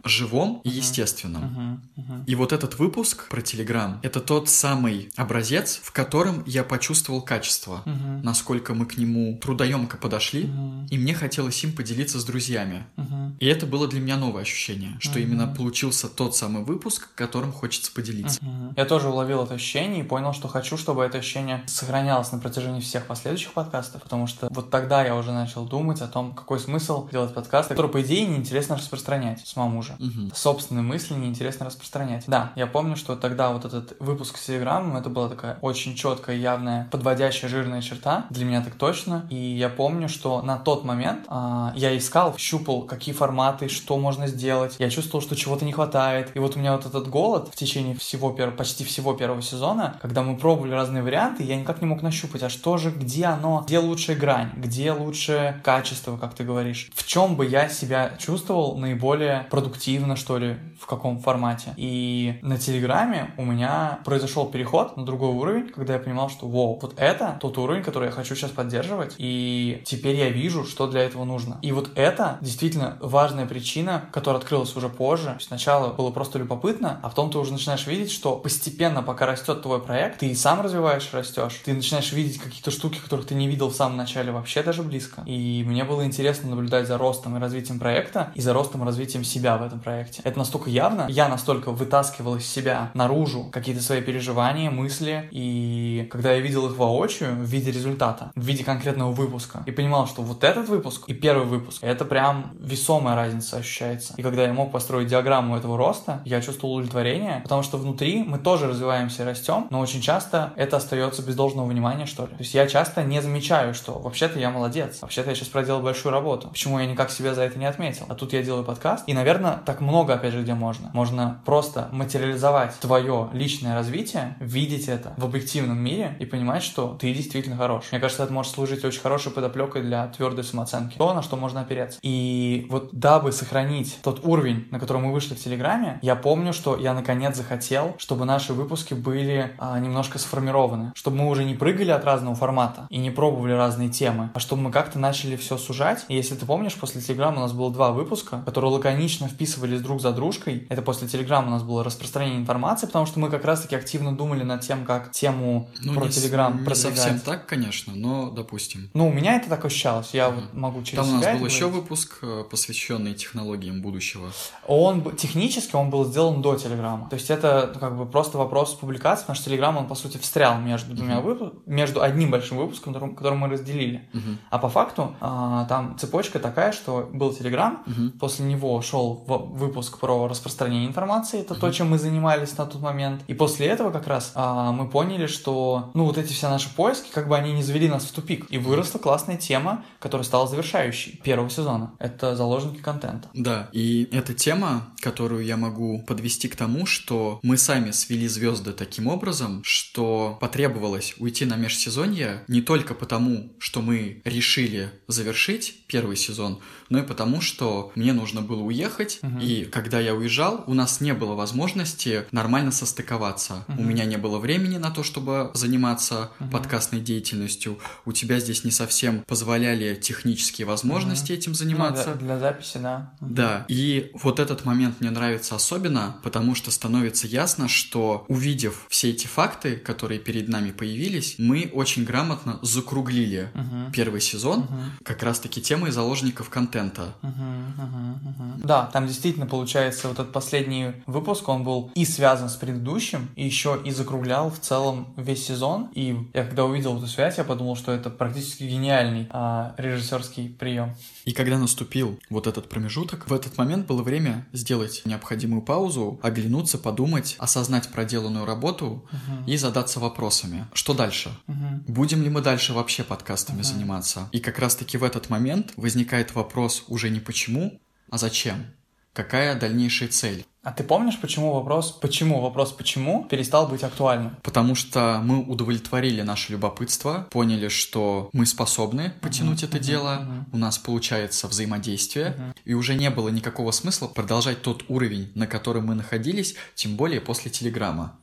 живом и естественном. И вот этот выпуск про Телеграм — это тот самый образец, в котором я почувствовал качество, Мгм. насколько мы к нему трудоемко подошли, Мгм. и мне хотелось им поделиться с друзьями. Мгм. И это было для меня новое ощущение, что Мгм. именно получился тот самый выпуск, которым хочется поделиться. Мгм. Я тоже уловил это ощущение и понял, что хочу, чтобы это ощущение сохранялось на протяжении всех последующих подкастов, потому что вот тогда я уже начал думать о том, какой смысл делать подкасты, которые, по идее, неинтересно распространять самому же. Мгм. Собственные мысли неинтересно распространять. Да, я помню, что тогда вот этот выпуск с Телеграмом, это была такая очень четкая, явная, подводящая жирная черта. Для меня так точно. И я помню, что на тот момент а, я искал, щупал, какие форматы, что можно сделать. Я чувствовал, что чего-то не хватает. И вот у меня вот этот голод в течение всего, почти всего первого сезона, когда мы пробовали разные варианты, я никак не мог нащупать, а что же, где оно, где лучшая грань, где лучшее качество, как ты говоришь. В чем бы я себя чувствовал наиболее продуктивно, что ли, в каком формате. И на Телеграме у меня произошел переход на другой уровень, когда я понимал, что, вау, вот это тот уровень, который я хочу сейчас поддерживать, и теперь я вижу, что для этого нужно. И вот это действительно важная причина, которая открылась уже позже. Сначала было просто любопытно, а потом ты уже начинаешь видеть, что постепенно, пока растет твой проект, ты и сам развиваешь, растешь, ты начинаешь видеть какие-то штуки, которых ты не видел в самом начале вообще даже близко. И мне было интересно наблюдать за ростом и развитием проекта, и за ростом и развитием себя в этом проекте. Это настолько явно, я настолько вытаскивал из себя наружу какие-то свои переживания, мысли, и когда я видел их воочию в виде результата, в виде конкретного выпуска, и понимал, что вот этот выпуск и первый выпуск, это прям весомая разница ощущается. И когда я мог построить диаграмму этого роста, я чувствовал удовлетворение, потому что внутри мы тоже развиваемся и растем, но очень часто это остается без должного внимания, что ли. То есть я часто не замечаю, что вообще-то я молодец, вообще-то я сейчас проделал большую работу. Почему я никак себя за это не отметил? А тут я делаю подкаст, и, наверное, так много, опять же, где можно. Можно просто материализовать твое личное развитие, видеть это в объективном мире и понимать, что ты действительно хорош. Мне кажется, это может служить очень хорошей подоплекой для твердой самооценки. То, на что можно опереться. И вот дабы сохранить тот уровень, на котором мы вышли в Телеграме, я помню, что я наконец захотел, чтобы наши выпуски были а, немножко сформированы, чтобы мы уже не прыгали от разного формата и не пробовали разные темы, а чтобы мы как-то начали все сужать. И если ты помнишь, после Телеграма у нас было два выпуска, которые лаконично вписывались друг за дружкой. Это после Телеграма у нас было распространение информации, потому что мы как раз-таки активно думали над тем, как тему ну, про Телеграм Не совсем так, конечно, но допустим. Ну, у меня это так ощущалось. Я uh-huh. вот могу через Там у нас был еще выпуск, э, посвященный технологиям будущего. Он технически он был сделан до Телеграма. То есть это ну, как бы просто вопрос публикации, потому что Телеграм он по сути встрял между двумя uh-huh. выпусками, между одним большим выпуском, который, который мы разделили. Uh-huh. А по факту а, там цепочка такая, что был Телеграм, uh-huh. после него шел выпуск про распространение информации, это uh-huh. то, чем мы занимались на тот момент. И после этого как раз а, мы поняли, что ну вот эти все наши поиски, как бы они не завели нас в тупик. И выросла классная тема, которая стала завершающей первого сезона. Это заложники контента. Да, и эта тема, которую я могу подвести к тому, что мы сами свели звезды таким образом, что потребовалось уйти на межсезонье не только потому, что мы решили завершить первый сезон, но и потому, что мне нужно было уехать, угу. и когда я уезжал, у нас не было возможности нормально состыковаться. Угу. У меня не было времени на то, чтобы заниматься угу. подкастной деятельностью. У тебя здесь не совсем позволяли технические возможности угу. этим заниматься. Ну, для, для записи, да. Угу. Да, и вот этот момент мне нравится особенно, потому что становится ясно, что увидев все эти факты, которые перед нами появились, мы очень грамотно закруглили угу. первый сезон угу. как раз-таки темой заложников контента. Угу, угу, угу. Да, там действительно получается вот этот последний выпуск, он был и связан с предыдущим, и еще и закруглял в целом весь сезон. И я когда увидел эту связь, я подумал, что это практически гениальный а, режиссерский прием. И когда наступил вот этот промежуток, в этот момент было время сделать необходимую паузу, оглянуться, подумать, осознать проделанную работу uh-huh. и задаться вопросами. Что дальше? Uh-huh. Будем ли мы дальше вообще подкастами uh-huh. заниматься? И как раз-таки в этот момент возникает вопрос уже не почему, а зачем? Какая дальнейшая цель? А ты помнишь, почему вопрос, почему вопрос почему перестал быть актуальным? Потому что мы удовлетворили наше любопытство, поняли, что мы способны потянуть uh-huh, это uh-huh, дело, uh-huh. у нас получается взаимодействие, uh-huh. и уже не было никакого смысла продолжать тот уровень, на котором мы находились, тем более после Телеграма.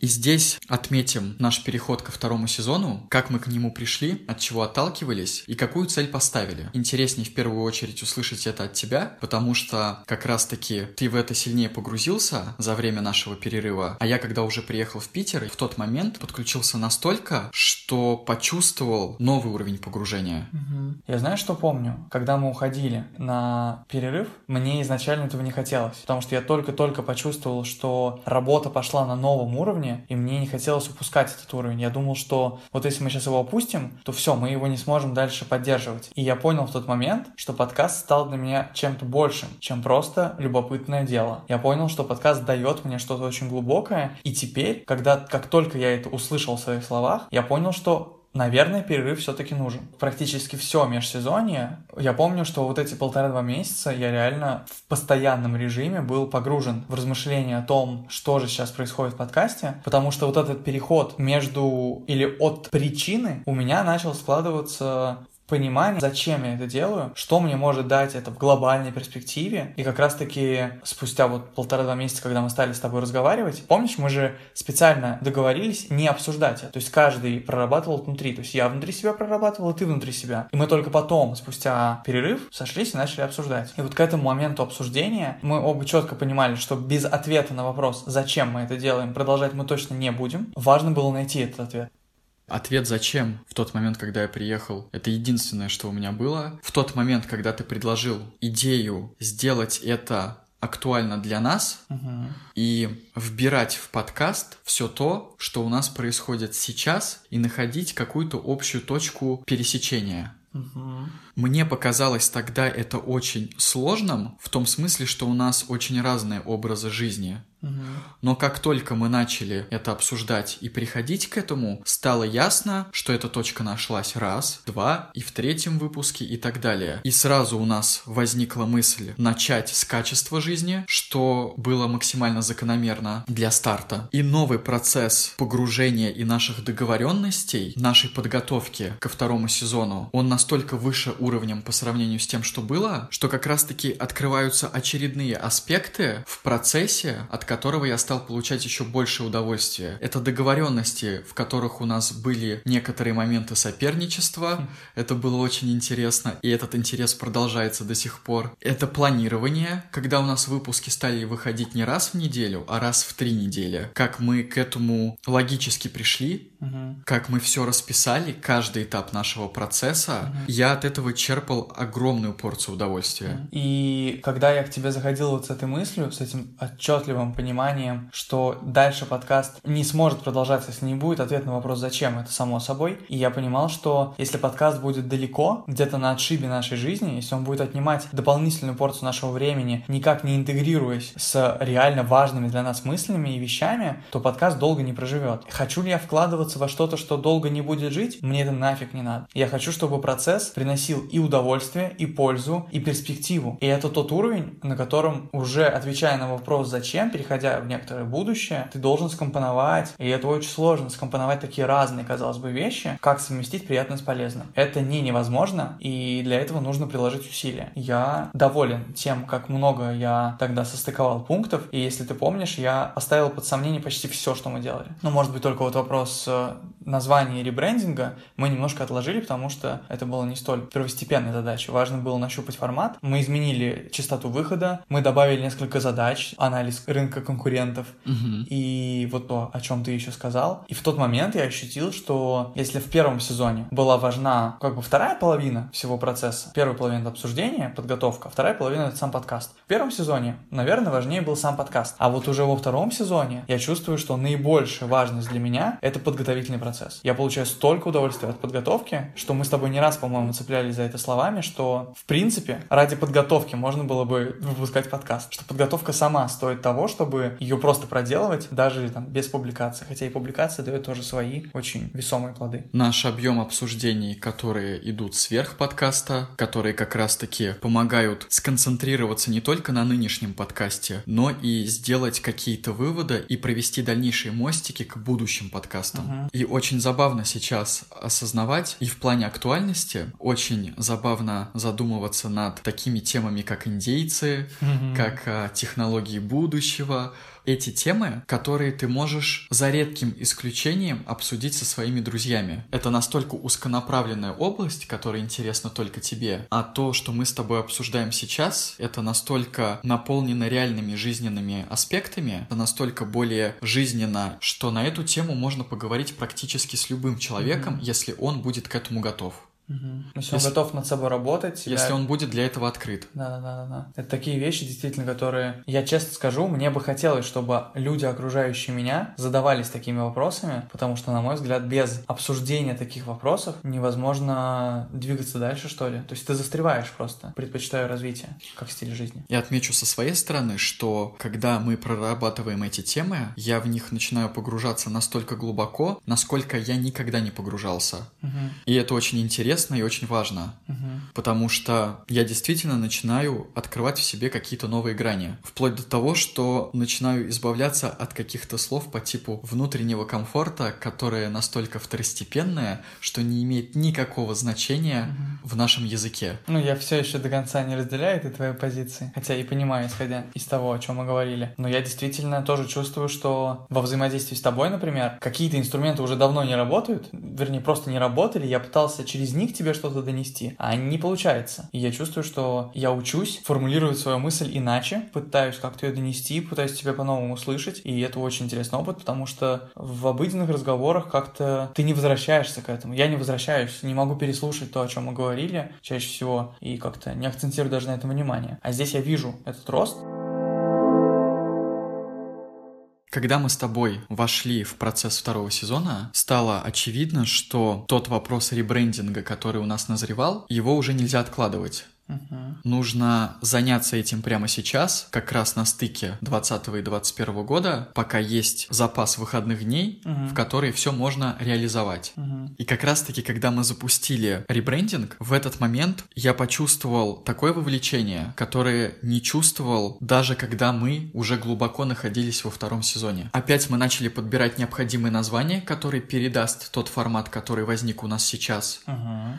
И здесь отметим наш переход ко второму сезону, как мы к нему пришли, от чего отталкивались и какую цель поставили. Интереснее в первую очередь услышать это от тебя, потому что как раз-таки ты в это сильнее погрузился за время нашего перерыва, а я когда уже приехал в Питер, в тот момент подключился настолько, что почувствовал новый уровень погружения. Угу. Я знаю, что помню, когда мы уходили на перерыв, мне изначально этого не хотелось, потому что я только-только почувствовал, что работа пошла на новый новом уровне, и мне не хотелось упускать этот уровень. Я думал, что вот если мы сейчас его опустим, то все, мы его не сможем дальше поддерживать. И я понял в тот момент, что подкаст стал для меня чем-то большим, чем просто любопытное дело. Я понял, что подкаст дает мне что-то очень глубокое, и теперь, когда как только я это услышал в своих словах, я понял, что наверное, перерыв все-таки нужен. Практически все межсезонье. Я помню, что вот эти полтора-два месяца я реально в постоянном режиме был погружен в размышления о том, что же сейчас происходит в подкасте, потому что вот этот переход между или от причины у меня начал складываться понимание, зачем я это делаю, что мне может дать это в глобальной перспективе. И как раз-таки спустя вот полтора-два месяца, когда мы стали с тобой разговаривать, помнишь, мы же специально договорились не обсуждать это. То есть каждый прорабатывал внутри. То есть я внутри себя прорабатывал, и ты внутри себя. И мы только потом, спустя перерыв, сошлись и начали обсуждать. И вот к этому моменту обсуждения мы оба четко понимали, что без ответа на вопрос, зачем мы это делаем, продолжать мы точно не будем. Важно было найти этот ответ. Ответ «зачем» в тот момент, когда я приехал, это единственное, что у меня было. В тот момент, когда ты предложил идею сделать это актуально для нас угу. и вбирать в подкаст все то, что у нас происходит сейчас, и находить какую-то общую точку пересечения. Угу. Мне показалось тогда это очень сложным, в том смысле, что у нас очень разные образы жизни. Но как только мы начали это обсуждать и приходить к этому, стало ясно, что эта точка нашлась раз, два, и в третьем выпуске и так далее. И сразу у нас возникла мысль начать с качества жизни, что было максимально закономерно для старта. И новый процесс погружения и наших договоренностей, нашей подготовки ко второму сезону, он настолько выше уровнем по сравнению с тем, что было, что как раз-таки открываются очередные аспекты в процессе, от которого я стал получать еще больше удовольствия. Это договоренности, в которых у нас были некоторые моменты соперничества. Это было очень интересно, и этот интерес продолжается до сих пор. Это планирование, когда у нас выпуски стали выходить не раз в неделю, а раз в три недели. Как мы к этому логически пришли, угу. как мы все расписали, каждый этап нашего процесса. Угу. Я от этого черпал огромную порцию удовольствия. И когда я к тебе заходил вот с этой мыслью, с этим отчетливым пониманием, что дальше подкаст не сможет продолжаться, если не будет ответ на вопрос «зачем?», это само собой. И я понимал, что если подкаст будет далеко, где-то на отшибе нашей жизни, если он будет отнимать дополнительную порцию нашего времени, никак не интегрируясь с реально важными для нас мыслями и вещами, то подкаст долго не проживет. Хочу ли я вкладываться во что-то, что долго не будет жить? Мне это нафиг не надо. Я хочу, чтобы процесс приносил и удовольствие, и пользу, и перспективу. И это тот уровень, на котором, уже отвечая на вопрос «зачем?», переходя в некоторое будущее, ты должен скомпоновать, и это очень сложно, скомпоновать такие разные, казалось бы, вещи, как совместить приятное с полезным. Это не невозможно, и для этого нужно приложить усилия. Я доволен тем, как много я тогда состыковал пунктов, и если ты помнишь, я оставил под сомнение почти все, что мы делали. Ну, может быть, только вот вопрос э, названия ребрендинга мы немножко отложили, потому что это было не столь первостепенной задачей. Важно было нащупать формат. Мы изменили частоту выхода, мы добавили несколько задач, анализ рынка конкурентов. Угу. И вот то, о чем ты еще сказал. И в тот момент я ощутил, что если в первом сезоне была важна как бы вторая половина всего процесса, первая половина это обсуждение, подготовка, вторая половина это сам подкаст. В первом сезоне, наверное, важнее был сам подкаст. А вот уже во втором сезоне я чувствую, что наибольшая важность для меня это подготовительный процесс. Я получаю столько удовольствия от подготовки, что мы с тобой не раз, по-моему, цеплялись за это словами, что в принципе ради подготовки можно было бы выпускать подкаст. Что подготовка сама стоит того, чтобы чтобы ее просто проделывать, даже там без публикации. Хотя и публикация дает тоже свои очень весомые плоды. Наш объем обсуждений, которые идут сверх подкаста, которые как раз-таки помогают сконцентрироваться не только на нынешнем подкасте, но и сделать какие-то выводы и провести дальнейшие мостики к будущим подкастам. Uh-huh. И очень забавно сейчас осознавать, и в плане актуальности очень забавно задумываться над такими темами, как индейцы, uh-huh. как а, технологии будущего, эти темы, которые ты можешь за редким исключением обсудить со своими друзьями. Это настолько узконаправленная область, которая интересна только тебе, а то, что мы с тобой обсуждаем сейчас, это настолько наполнено реальными жизненными аспектами, это настолько более жизненно, что на эту тему можно поговорить практически с любым человеком, mm-hmm. если он будет к этому готов. Угу. Если, если он готов над собой работать. Если он будет для этого открыт. Да, да, да, да. Это такие вещи, действительно, которые, я честно скажу, мне бы хотелось, чтобы люди, окружающие меня, задавались такими вопросами, потому что, на мой взгляд, без обсуждения таких вопросов невозможно двигаться дальше, что ли. То есть ты застреваешь просто. Предпочитаю развитие, как стиль жизни. Я отмечу со своей стороны, что когда мы прорабатываем эти темы, я в них начинаю погружаться настолько глубоко, насколько я никогда не погружался. Угу. И это очень интересно и очень важно, угу. потому что я действительно начинаю открывать в себе какие-то новые грани. Вплоть до того, что начинаю избавляться от каких-то слов по типу внутреннего комфорта, которые настолько второстепенные, что не имеет никакого значения угу. в нашем языке. Ну, я все еще до конца не разделяю этой твоей позиции, хотя и понимаю, исходя из того, о чем мы говорили. Но я действительно тоже чувствую, что во взаимодействии с тобой, например, какие-то инструменты уже давно не работают, вернее, просто не работали, я пытался через них тебе что-то донести, а не получается. И я чувствую, что я учусь формулировать свою мысль иначе, пытаюсь как-то ее донести, пытаюсь тебя по-новому услышать, и это очень интересный опыт, потому что в обыденных разговорах как-то ты не возвращаешься к этому. Я не возвращаюсь, не могу переслушать то, о чем мы говорили чаще всего, и как-то не акцентирую даже на этом внимание. А здесь я вижу этот рост, когда мы с тобой вошли в процесс второго сезона, стало очевидно, что тот вопрос ребрендинга, который у нас назревал, его уже нельзя откладывать. Угу. Нужно заняться этим прямо сейчас, как раз на стыке 20 и 21 года, пока есть запас выходных дней, угу. в которые все можно реализовать. Угу. И как раз-таки, когда мы запустили ребрендинг, в этот момент я почувствовал такое вовлечение, которое не чувствовал даже когда мы уже глубоко находились во втором сезоне. Опять мы начали подбирать необходимые названия, которые передаст тот формат, который возник у нас сейчас. Угу.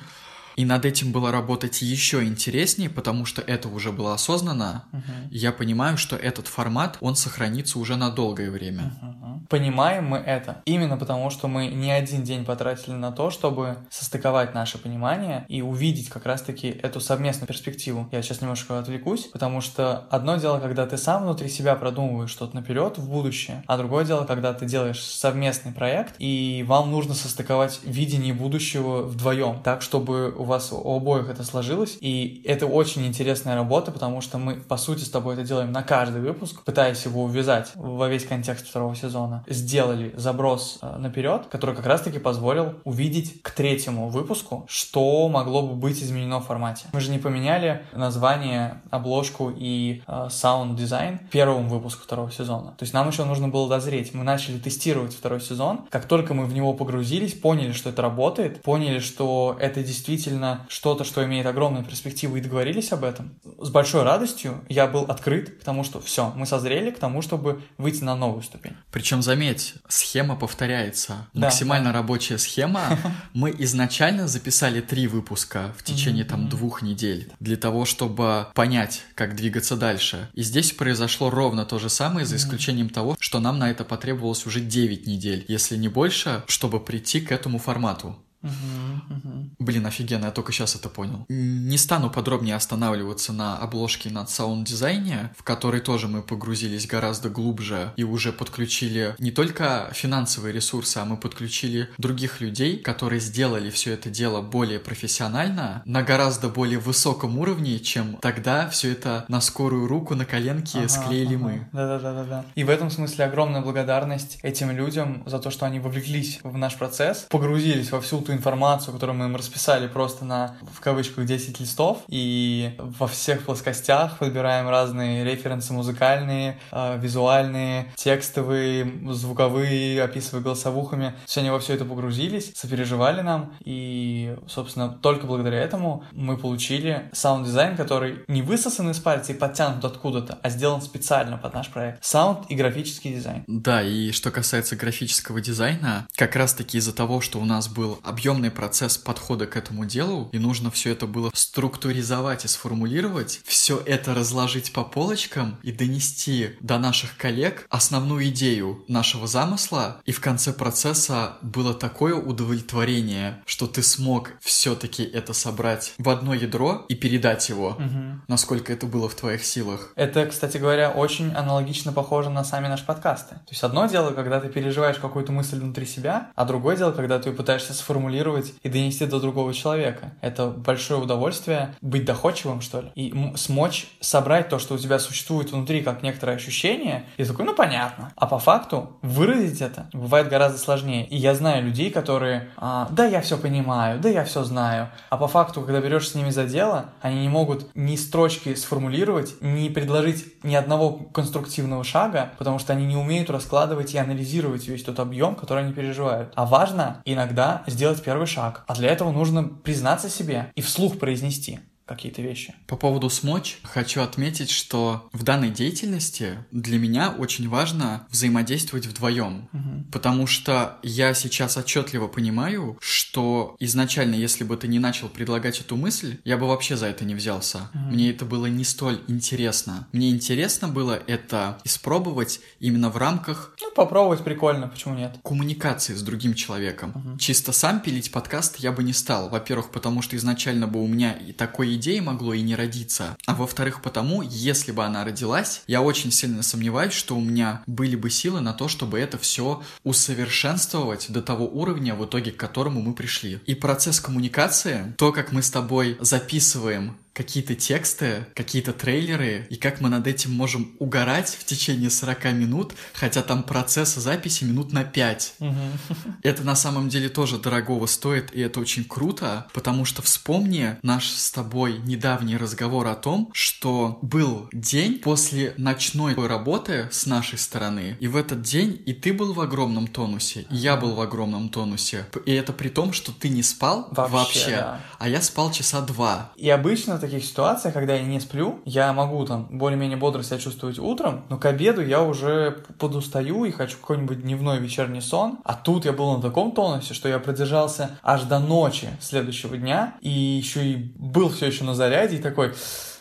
И над этим было работать еще интереснее, потому что это уже было осознанно. Угу. Я понимаю, что этот формат, он сохранится уже на долгое время. Угу. Понимаем мы это именно потому, что мы не один день потратили на то, чтобы состыковать наше понимание и увидеть как раз-таки эту совместную перспективу. Я сейчас немножко отвлекусь, потому что одно дело, когда ты сам внутри себя продумываешь что-то наперед в будущее, а другое дело, когда ты делаешь совместный проект, и вам нужно состыковать видение будущего вдвоем, так, чтобы у вас у обоих это сложилось, и это очень интересная работа, потому что мы, по сути, с тобой это делаем на каждый выпуск, пытаясь его увязать во весь контекст второго сезона. Сделали заброс э, наперед, который как раз-таки позволил увидеть к третьему выпуску, что могло бы быть изменено в формате. Мы же не поменяли название, обложку и саунд-дизайн э, первому выпуску второго сезона. То есть нам еще нужно было дозреть. Мы начали тестировать второй сезон. Как только мы в него погрузились, поняли, что это работает, поняли, что это действительно что-то, что имеет огромную перспективу, и договорились об этом, с большой радостью я был открыт, потому что все, мы созрели к тому, чтобы выйти на новую ступень. Причем, заметь, схема повторяется. Да, Максимально да. рабочая схема. <laughs> Мы изначально записали три выпуска в течение там двух недель для того, чтобы понять, как двигаться дальше. И здесь произошло ровно то же самое, за исключением того, что нам на это потребовалось уже 9 недель, если не больше, чтобы прийти к этому формату. Угу, угу. Блин, офигенно, я только сейчас это понял. Не стану подробнее останавливаться на обложке и над саунд-дизайне, в который тоже мы погрузились гораздо глубже и уже подключили не только финансовые ресурсы, а мы подключили других людей, которые сделали все это дело более профессионально, на гораздо более высоком уровне, чем тогда все это на скорую руку, на коленке ага, склеили ага. мы. Да-да-да-да. И в этом смысле огромная благодарность этим людям за то, что они вовлеклись в наш процесс, погрузились во всю ту информацию, которую мы им расписали просто на, в кавычках, 10 листов, и во всех плоскостях подбираем разные референсы музыкальные, э, визуальные, текстовые, звуковые, описывая голосовухами. Все они во все это погрузились, сопереживали нам, и, собственно, только благодаря этому мы получили саунд-дизайн, который не высосан из пальца и подтянут откуда-то, а сделан специально под наш проект. Саунд и графический дизайн. Да, и что касается графического дизайна, как раз-таки из-за того, что у нас был объем объемный процесс подхода к этому делу, и нужно все это было структуризовать и сформулировать, все это разложить по полочкам и донести до наших коллег основную идею нашего замысла, и в конце процесса было такое удовлетворение, что ты смог все-таки это собрать в одно ядро и передать его, угу. насколько это было в твоих силах. Это, кстати говоря, очень аналогично похоже на сами наши подкасты. То есть одно дело, когда ты переживаешь какую-то мысль внутри себя, а другое дело, когда ты пытаешься сформулировать сформулировать и донести до другого человека. Это большое удовольствие быть доходчивым, что ли, и смочь собрать то, что у тебя существует внутри, как некоторое ощущение, и такой, ну понятно. А по факту выразить это бывает гораздо сложнее. И я знаю людей, которые, а, да, я все понимаю, да, я все знаю. А по факту, когда берешь с ними за дело, они не могут ни строчки сформулировать, ни предложить ни одного конструктивного шага, потому что они не умеют раскладывать и анализировать весь тот объем, который они переживают. А важно иногда сделать первый шаг. А для этого нужно признаться себе и вслух произнести какие-то вещи. По поводу смочь, хочу отметить, что в данной деятельности для меня очень важно взаимодействовать вдвоем, угу. потому что я сейчас отчетливо понимаю, что изначально, если бы ты не начал предлагать эту мысль, я бы вообще за это не взялся. Угу. Мне это было не столь интересно. Мне интересно было это испробовать именно в рамках... Ну, попробовать прикольно, почему нет? Коммуникации с другим человеком. Угу. Чисто сам пилить подкаст я бы не стал. Во-первых, потому что изначально бы у меня и такой идеи могло и не родиться. А во-вторых, потому, если бы она родилась, я очень сильно сомневаюсь, что у меня были бы силы на то, чтобы это все усовершенствовать до того уровня, в итоге к которому мы пришли. И процесс коммуникации, то, как мы с тобой записываем какие-то тексты, какие-то трейлеры, и как мы над этим можем угорать в течение 40 минут, хотя там процесс записи минут на 5. Угу. <laughs> Это на самом деле тоже дорогого стоит, и это очень круто, потому что вспомни наш с тобой недавний разговор о том, что был день после ночной работы с нашей стороны, и в этот день и ты был в огромном тонусе, и я был в огромном тонусе. И это при том, что ты не спал вообще, вообще да. а я спал часа два. И обычно таких ситуациях, когда я не сплю, я могу там более-менее бодро себя чувствовать утром, но к обеду я уже подустаю и хочу какой-нибудь дневной вечерний сон. А тут я был на таком тонусе, что я продержался аж до ночи следующего дня и еще и был все еще на заряде и такой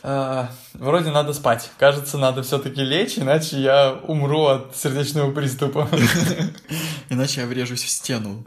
э, вроде надо спать. Кажется, надо все-таки лечь, иначе я умру от сердечного приступа. <laughs> Иначе я врежусь в стену.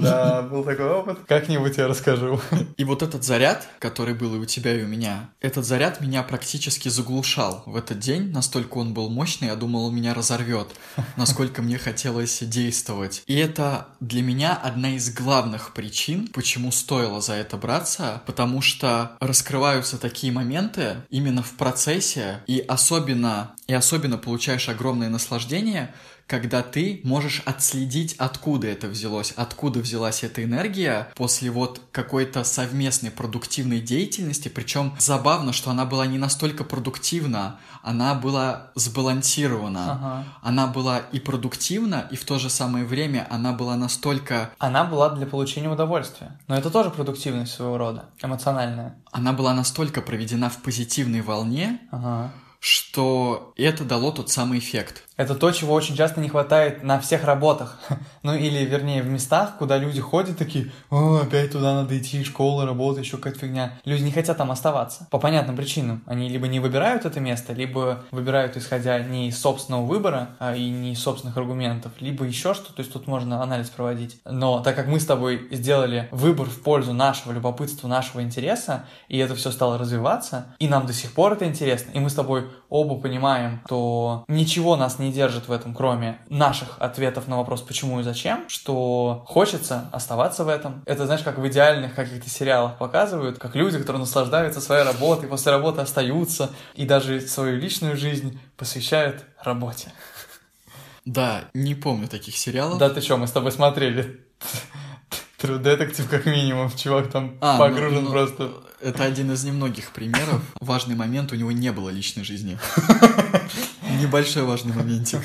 Да, был такой опыт. Как-нибудь я расскажу. <laughs> И вот этот заряд, который был и у тебя, и у меня, этот заряд меня практически заглушал в этот день. Настолько он был мощный, я думал, он меня разорвет. <laughs> Насколько мне хотелось действовать. И это для меня одна из главных причин, почему стоило за это браться, потому что раскрываются такие моменты именно в процессе, и особенно, и особенно получаешь огромное наслаждение, когда ты можешь отследить, откуда это взялось, откуда взялась эта энергия после вот какой-то совместной продуктивной деятельности. Причем забавно, что она была не настолько продуктивна, она была сбалансирована. Ага. Она была и продуктивна, и в то же самое время она была настолько... Она была для получения удовольствия. Но это тоже продуктивность своего рода, эмоциональная. Она была настолько проведена в позитивной волне, ага что это дало тот самый эффект. Это то, чего очень часто не хватает на всех работах. <laughs> ну или, вернее, в местах, куда люди ходят такие, о, опять туда надо идти, школа, работа, еще какая-то фигня. Люди не хотят там оставаться. По понятным причинам. Они либо не выбирают это место, либо выбирают исходя не из собственного выбора, а и не из собственных аргументов, либо еще что. То есть тут можно анализ проводить. Но так как мы с тобой сделали выбор в пользу нашего любопытства, нашего интереса, и это все стало развиваться, и нам до сих пор это интересно, и мы с тобой оба понимаем, то ничего нас держит в этом, кроме наших ответов на вопрос почему и зачем, что хочется оставаться в этом. Это, знаешь, как в идеальных каких-то сериалах показывают, как люди, которые наслаждаются своей работой, после работы остаются и даже свою личную жизнь посвящают работе. Да, не помню таких сериалов. Да ты что, мы с тобой смотрели. True Detective как минимум, чувак там а, ну, погружен ну, ну, просто. Это один из немногих примеров. Важный момент, у него не было личной жизни. <laughs> Небольшой важный моментик.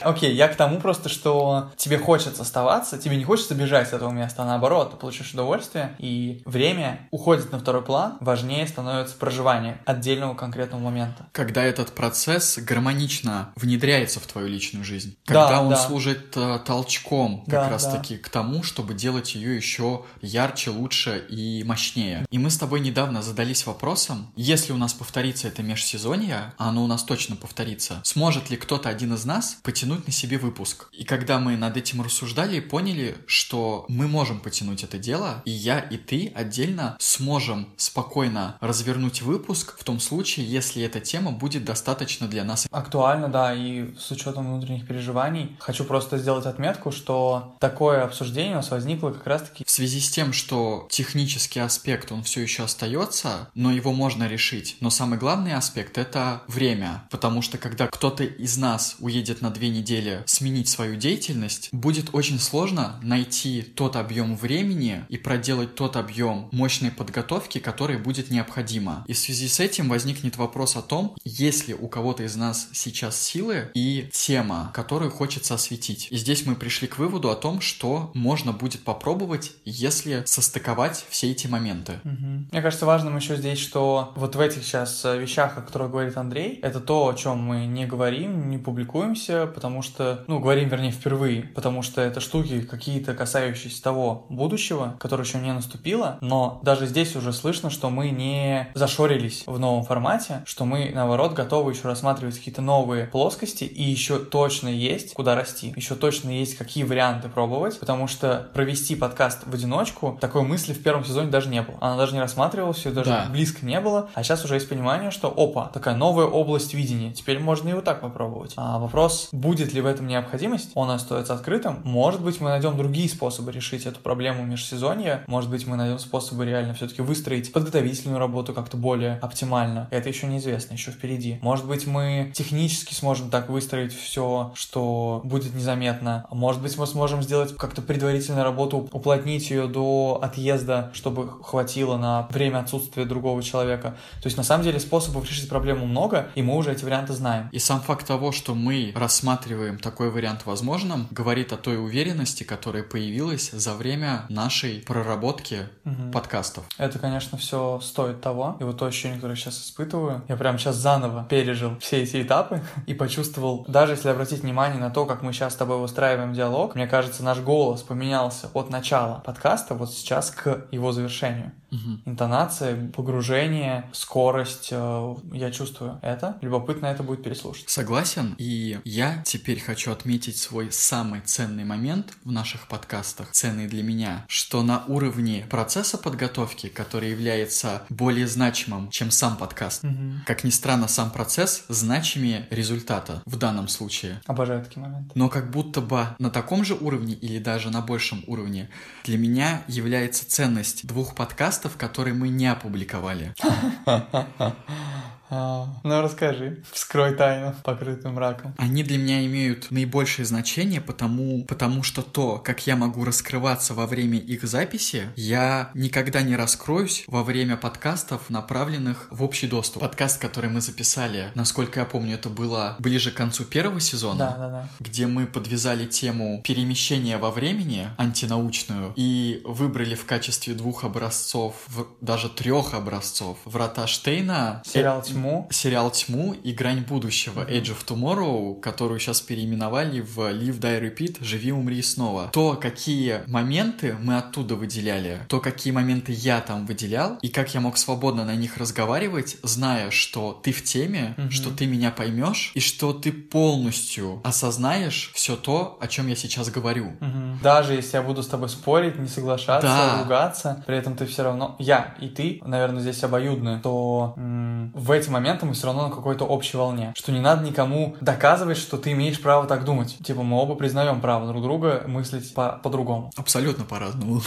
Окей, okay, я к тому просто, что тебе хочется оставаться, тебе не хочется бежать с этого места, а наоборот, ты получишь удовольствие, и время уходит на второй план, важнее становится проживание отдельного конкретного момента. Когда этот процесс гармонично внедряется в твою личную жизнь, когда да, он да. служит э, толчком как да, раз-таки да. к тому, чтобы делать ее еще ярче, лучше и мощнее. И мы с тобой недавно задались вопросом, если у нас повторится это межсезонье, а оно у нас точно повторится, сможет ли кто-то один из нас потянуть потянуть на себе выпуск. И когда мы над этим рассуждали, поняли, что мы можем потянуть это дело, и я, и ты отдельно сможем спокойно развернуть выпуск в том случае, если эта тема будет достаточно для нас актуальна, да, и с учетом внутренних переживаний. Хочу просто сделать отметку, что такое обсуждение у нас возникло как раз-таки в связи с тем, что технический аспект, он все еще остается, но его можно решить. Но самый главный аспект — это время, потому что когда кто-то из нас уедет на две недели сменить свою деятельность, будет очень сложно найти тот объем времени и проделать тот объем мощной подготовки, который будет необходимо. И в связи с этим возникнет вопрос о том, есть ли у кого-то из нас сейчас силы и тема, которую хочется осветить. И здесь мы пришли к выводу о том, что можно будет попробовать, если состыковать все эти моменты. Угу. Мне кажется важным еще здесь, что вот в этих сейчас э, вещах, о которых говорит Андрей, это то, о чем мы не говорим, не публикуемся, потому что, ну, говорим, вернее, впервые, потому что это штуки какие-то касающиеся того будущего, которое еще не наступило, но даже здесь уже слышно, что мы не зашорились в новом формате, что мы, наоборот, готовы еще рассматривать какие-то новые плоскости, и еще точно есть куда расти, еще точно есть какие варианты пробовать, потому что провести подкаст в одиночку, такой мысли в первом сезоне даже не было. Она даже не рассматривалась, ее даже да. близко не было, а сейчас уже есть понимание, что опа, такая новая область видения, теперь можно и вот так попробовать. А вопрос, будет ли в этом необходимость, он остается открытым. Может быть, мы найдем другие способы решить эту проблему межсезонья, может быть, мы найдем способы реально все-таки выстроить подготовительную работу как-то более оптимально. Это еще неизвестно, еще впереди. Может быть, мы технически сможем так выстроить все, что будет незаметно. Может быть, мы сможем сделать как-то предварительную работу, уплотнить ее до отъезда, чтобы хватило на время отсутствия другого человека. То есть, на самом деле, способов решить проблему много, и мы уже эти варианты знаем. И сам факт того, что мы рассматриваем такой вариант возможным, говорит о той уверенности, которая появилась за время нашей проработки угу. подкастов. Это, конечно, все стоит того. И вот то ощущение, которое я сейчас испытываю, я прям сейчас заново пережил все эти этапы <laughs> и почувствовал, даже если обратить внимание на то, как мы сейчас с тобой выстраиваем диалог, мне кажется, наш голос поменялся от начала подкаста вот сейчас к его завершению. Угу. Интонация, погружение, скорость, э, я чувствую это. Любопытно это будет переслушать. Согласен. И я теперь хочу отметить свой самый ценный момент в наших подкастах, ценный для меня, что на уровне процесса подготовки, который является более значимым, чем сам подкаст, угу. как ни странно, сам процесс значимее результата в данном случае. Обожаю такие моменты. Но как будто бы на таком же уровне или даже на большем уровне для меня является ценность двух подкастов, которые мы не опубликовали. <laughs> А, ну расскажи, вскрой тайну покрытым мраком. Они для меня имеют наибольшее значение, потому, потому что то, как я могу раскрываться во время их записи, я никогда не раскроюсь во время подкастов, направленных в общий доступ. Подкаст, который мы записали, насколько я помню, это было ближе к концу первого сезона, да, да, да. где мы подвязали тему перемещения во времени, антинаучную, и выбрали в качестве двух образцов, даже трех образцов, Врата Штейна. Сериал Тьму. Сериал «Тьму» и «Грань будущего». Age of Tomorrow, которую сейчас переименовали в Live, Die, Repeat «Живи, умри снова». То, какие моменты мы оттуда выделяли, то, какие моменты я там выделял, и как я мог свободно на них разговаривать, зная, что ты в теме, mm-hmm. что ты меня поймешь, и что ты полностью осознаешь все то, о чем я сейчас говорю. Mm-hmm. Даже если я буду с тобой спорить, не соглашаться, да. ругаться, при этом ты все равно, я и ты, наверное, здесь обоюдны, то м- в эти эти моменты мы все равно на какой-то общей волне. Что не надо никому доказывать, что ты имеешь право так думать. Типа мы оба признаем право друг друга мыслить по- по-другому. Абсолютно по-разному.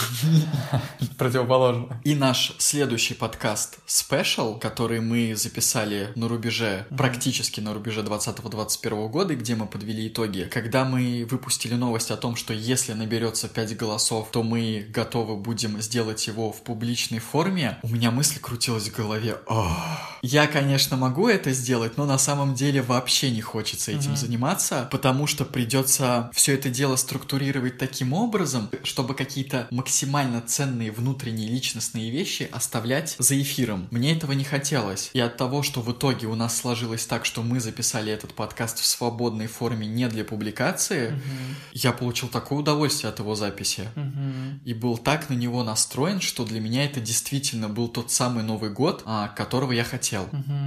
<laughs> Противоположно. И наш следующий подкаст Special, который мы записали на рубеже, практически на рубеже 20-21 года, где мы подвели итоги. Когда мы выпустили новость о том, что если наберется 5 голосов, то мы готовы будем сделать его в публичной форме, у меня мысль крутилась в голове. Я, конечно, конечно, могу это сделать, но на самом деле вообще не хочется этим mm-hmm. заниматься, потому что придется все это дело структурировать таким образом, чтобы какие-то максимально ценные внутренние личностные вещи оставлять за эфиром. Мне этого не хотелось. И от того, что в итоге у нас сложилось так, что мы записали этот подкаст в свободной форме не для публикации, mm-hmm. я получил такое удовольствие от его записи. Mm-hmm. И был так на него настроен, что для меня это действительно был тот самый Новый год, а, которого я хотел. Mm-hmm.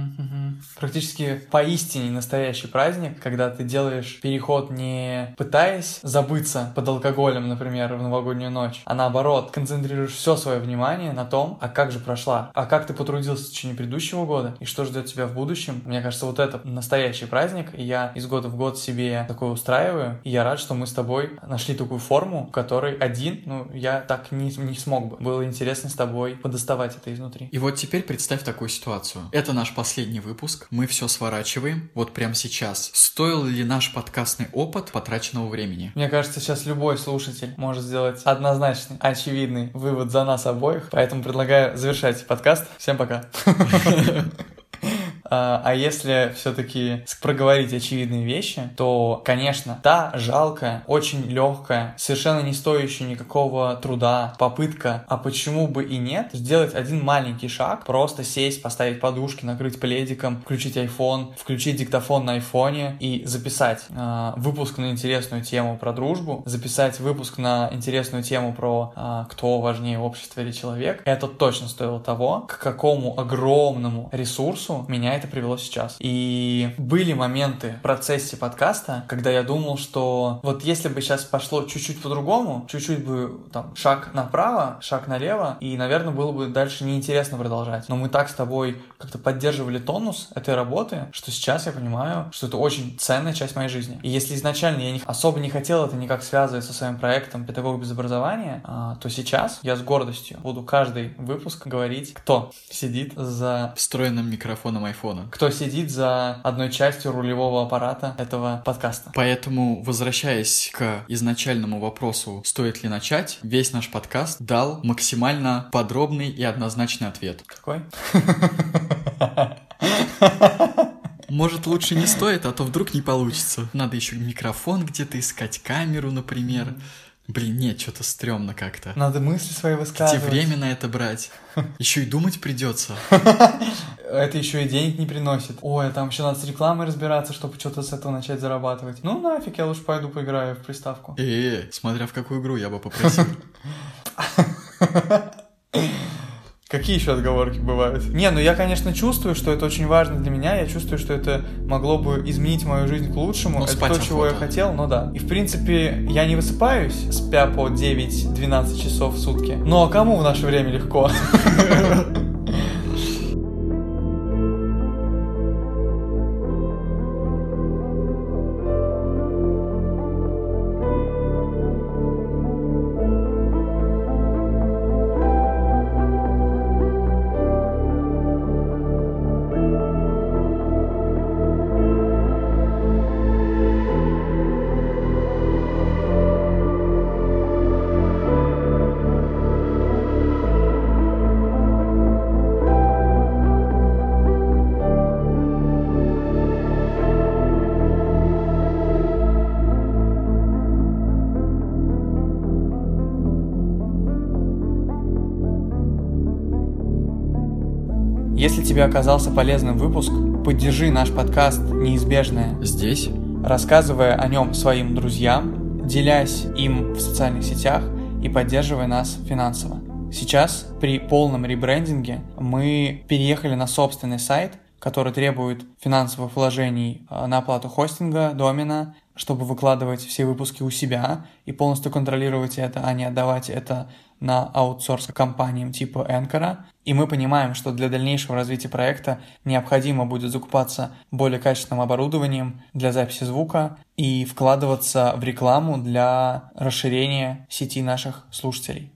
Практически поистине настоящий праздник, когда ты делаешь переход не пытаясь забыться под алкоголем, например, в новогоднюю ночь, а наоборот, концентрируешь все свое внимание на том, а как же прошла, а как ты потрудился в течение предыдущего года, и что ждет тебя в будущем. Мне кажется, вот это настоящий праздник, и я из года в год себе такое устраиваю, и я рад, что мы с тобой нашли такую форму, в которой один, ну, я так не, не смог бы. Было интересно с тобой подоставать это изнутри. И вот теперь представь такую ситуацию. Это наш последний выпуск, мы все сворачиваем, вот прямо сейчас. Стоил ли наш подкастный опыт потраченного времени? Мне кажется, сейчас любой слушатель может сделать однозначный, очевидный вывод за нас обоих, поэтому предлагаю завершать подкаст. Всем пока. <laughs> А, а если все-таки проговорить очевидные вещи, то, конечно, та жалкая, очень легкая, совершенно не стоящая никакого труда попытка, а почему бы и нет, сделать один маленький шаг, просто сесть, поставить подушки, накрыть пледиком, включить iPhone, включить диктофон на айфоне и записать э, выпуск на интересную тему про дружбу, записать выпуск на интересную тему про э, кто важнее общество или человек, это точно стоило того, к какому огромному ресурсу меня это привело сейчас. И были моменты в процессе подкаста, когда я думал, что вот если бы сейчас пошло чуть-чуть по-другому, чуть-чуть бы там шаг направо, шаг налево, и, наверное, было бы дальше неинтересно продолжать. Но мы так с тобой как-то поддерживали тонус этой работы, что сейчас я понимаю, что это очень ценная часть моей жизни. И если изначально я не, особо не хотел это никак связывать со своим проектом «Педагог без образования», а, то сейчас я с гордостью буду каждый выпуск говорить, кто сидит за встроенным микрофоном iPhone телефона. Кто сидит за одной частью рулевого аппарата этого подкаста. Поэтому, возвращаясь к изначальному вопросу, стоит ли начать, весь наш подкаст дал максимально подробный и однозначный ответ. Какой? Может, лучше не стоит, а то вдруг не получится. Надо еще микрофон где-то искать, камеру, например. Блин, нет, что-то стрёмно как-то. Надо мысли свои высказывать. Где время на это брать? <laughs> Еще и думать придется. <laughs> Это еще и денег не приносит. Ой, там еще надо с рекламой разбираться, чтобы что-то с этого начать зарабатывать. Ну нафиг, я лучше пойду поиграю в приставку. Э, смотря в какую игру я бы попросил. <laughs> Какие еще отговорки бывают? Не, ну я, конечно, чувствую, что это очень важно для меня. Я чувствую, что это могло бы изменить мою жизнь к лучшему. Ну, это то, охота. чего я хотел, но да. И в принципе, я не высыпаюсь, спя по 9-12 часов в сутки. Ну а кому в наше время легко? <laughs> тебе оказался полезным выпуск, поддержи наш подкаст «Неизбежное» здесь, рассказывая о нем своим друзьям, делясь им в социальных сетях и поддерживая нас финансово. Сейчас при полном ребрендинге мы переехали на собственный сайт, который требует финансовых вложений э, на оплату хостинга, домена, чтобы выкладывать все выпуски у себя и полностью контролировать это, а не отдавать это на аутсорс компаниям типа Anchor, и мы понимаем, что для дальнейшего развития проекта необходимо будет закупаться более качественным оборудованием для записи звука и вкладываться в рекламу для расширения сети наших слушателей.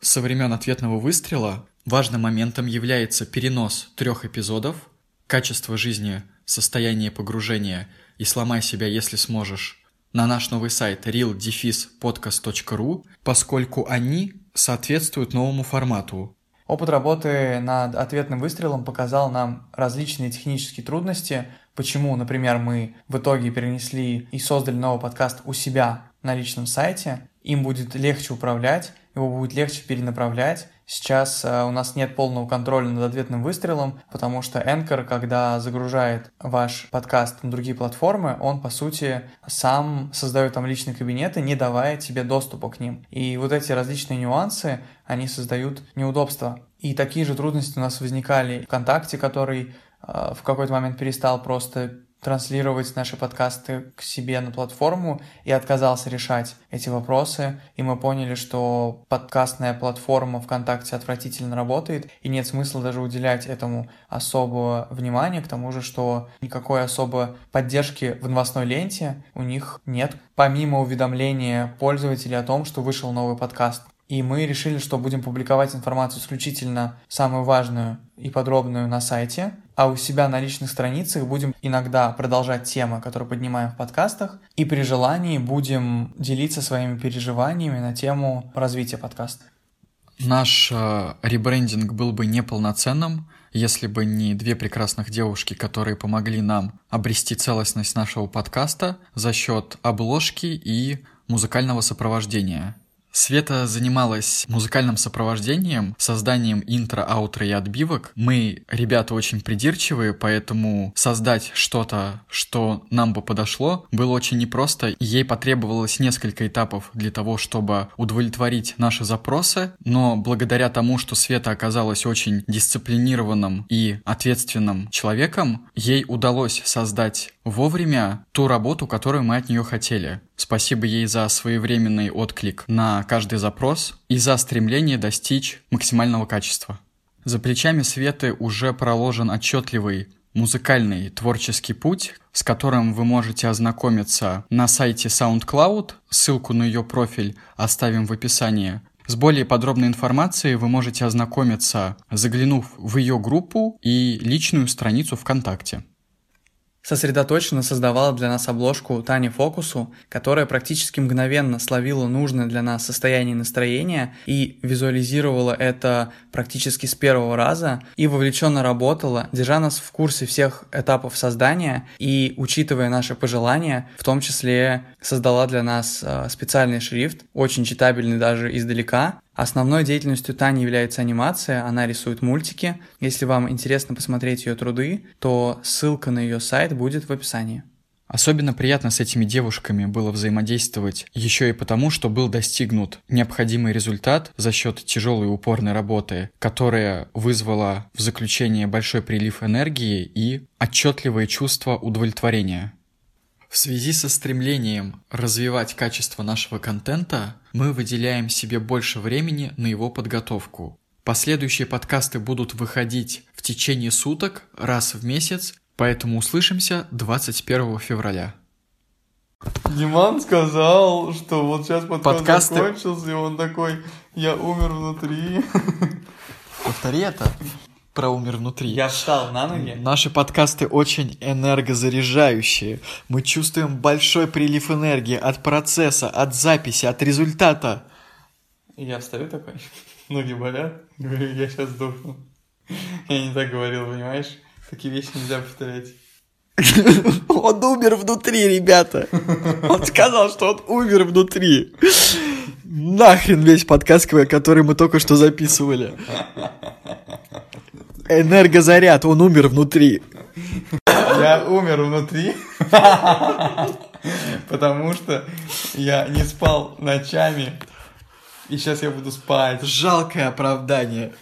Со времен ответного выстрела важным моментом является перенос трех эпизодов «Качество жизни, состояние погружения» и «Сломай себя, если сможешь» на наш новый сайт real-podcast.ru, поскольку они соответствуют новому формату. Опыт работы над ответным выстрелом показал нам различные технические трудности, почему, например, мы в итоге перенесли и создали новый подкаст у себя на личном сайте. Им будет легче управлять, его будет легче перенаправлять, Сейчас э, у нас нет полного контроля над ответным выстрелом, потому что Anchor, когда загружает ваш подкаст на другие платформы, он, по сути, сам создает там личные кабинеты, не давая тебе доступа к ним. И вот эти различные нюансы, они создают неудобства. И такие же трудности у нас возникали в ВКонтакте, который э, в какой-то момент перестал просто транслировать наши подкасты к себе на платформу и отказался решать эти вопросы. И мы поняли, что подкастная платформа ВКонтакте отвратительно работает, и нет смысла даже уделять этому особого внимания, к тому же, что никакой особо поддержки в новостной ленте у них нет, помимо уведомления пользователей о том, что вышел новый подкаст. И мы решили, что будем публиковать информацию исключительно самую важную и подробную на сайте, а у себя на личных страницах будем иногда продолжать темы, которые поднимаем в подкастах, и при желании будем делиться своими переживаниями на тему развития подкаста. Наш э, ребрендинг был бы неполноценным, если бы не две прекрасных девушки, которые помогли нам обрести целостность нашего подкаста за счет обложки и музыкального сопровождения. Света занималась музыкальным сопровождением, созданием интро, аутро и отбивок. Мы, ребята, очень придирчивые, поэтому создать что-то, что нам бы подошло, было очень непросто. Ей потребовалось несколько этапов для того, чтобы удовлетворить наши запросы, но благодаря тому, что Света оказалась очень дисциплинированным и ответственным человеком, ей удалось создать вовремя ту работу, которую мы от нее хотели. Спасибо ей за своевременный отклик на каждый запрос и за стремление достичь максимального качества. За плечами Светы уже проложен отчетливый музыкальный творческий путь, с которым вы можете ознакомиться на сайте SoundCloud. Ссылку на ее профиль оставим в описании. С более подробной информацией вы можете ознакомиться, заглянув в ее группу и личную страницу ВКонтакте сосредоточенно создавала для нас обложку Тани Фокусу, которая практически мгновенно словила нужное для нас состояние настроения и визуализировала это практически с первого раза и вовлеченно работала, держа нас в курсе всех этапов создания и учитывая наши пожелания, в том числе создала для нас э, специальный шрифт, очень читабельный даже издалека, Основной деятельностью Тани является анимация, она рисует мультики. Если вам интересно посмотреть ее труды, то ссылка на ее сайт будет в описании. Особенно приятно с этими девушками было взаимодействовать еще и потому, что был достигнут необходимый результат за счет тяжелой и упорной работы, которая вызвала в заключение большой прилив энергии и отчетливое чувство удовлетворения. В связи со стремлением развивать качество нашего контента, мы выделяем себе больше времени на его подготовку. Последующие подкасты будут выходить в течение суток, раз в месяц, поэтому услышимся 21 февраля. Диман сказал, что вот сейчас подкаст Подкасты... закончился, и он такой, я умер внутри. Повтори это про умер внутри. Я встал на ноги. Наши подкасты очень энергозаряжающие. Мы чувствуем большой прилив энергии от процесса, от записи, от результата. Я встаю такой, ноги болят, говорю, я сейчас сдохну. Я не так говорил, понимаешь? Такие вещи нельзя повторять. Он умер внутри, ребята. Он сказал, что он умер внутри. Нахрен весь подкаст, который мы только что записывали. Энергозаряд, он умер внутри. Я умер внутри, потому что я не спал ночами, и сейчас я буду спать. Жалкое оправдание.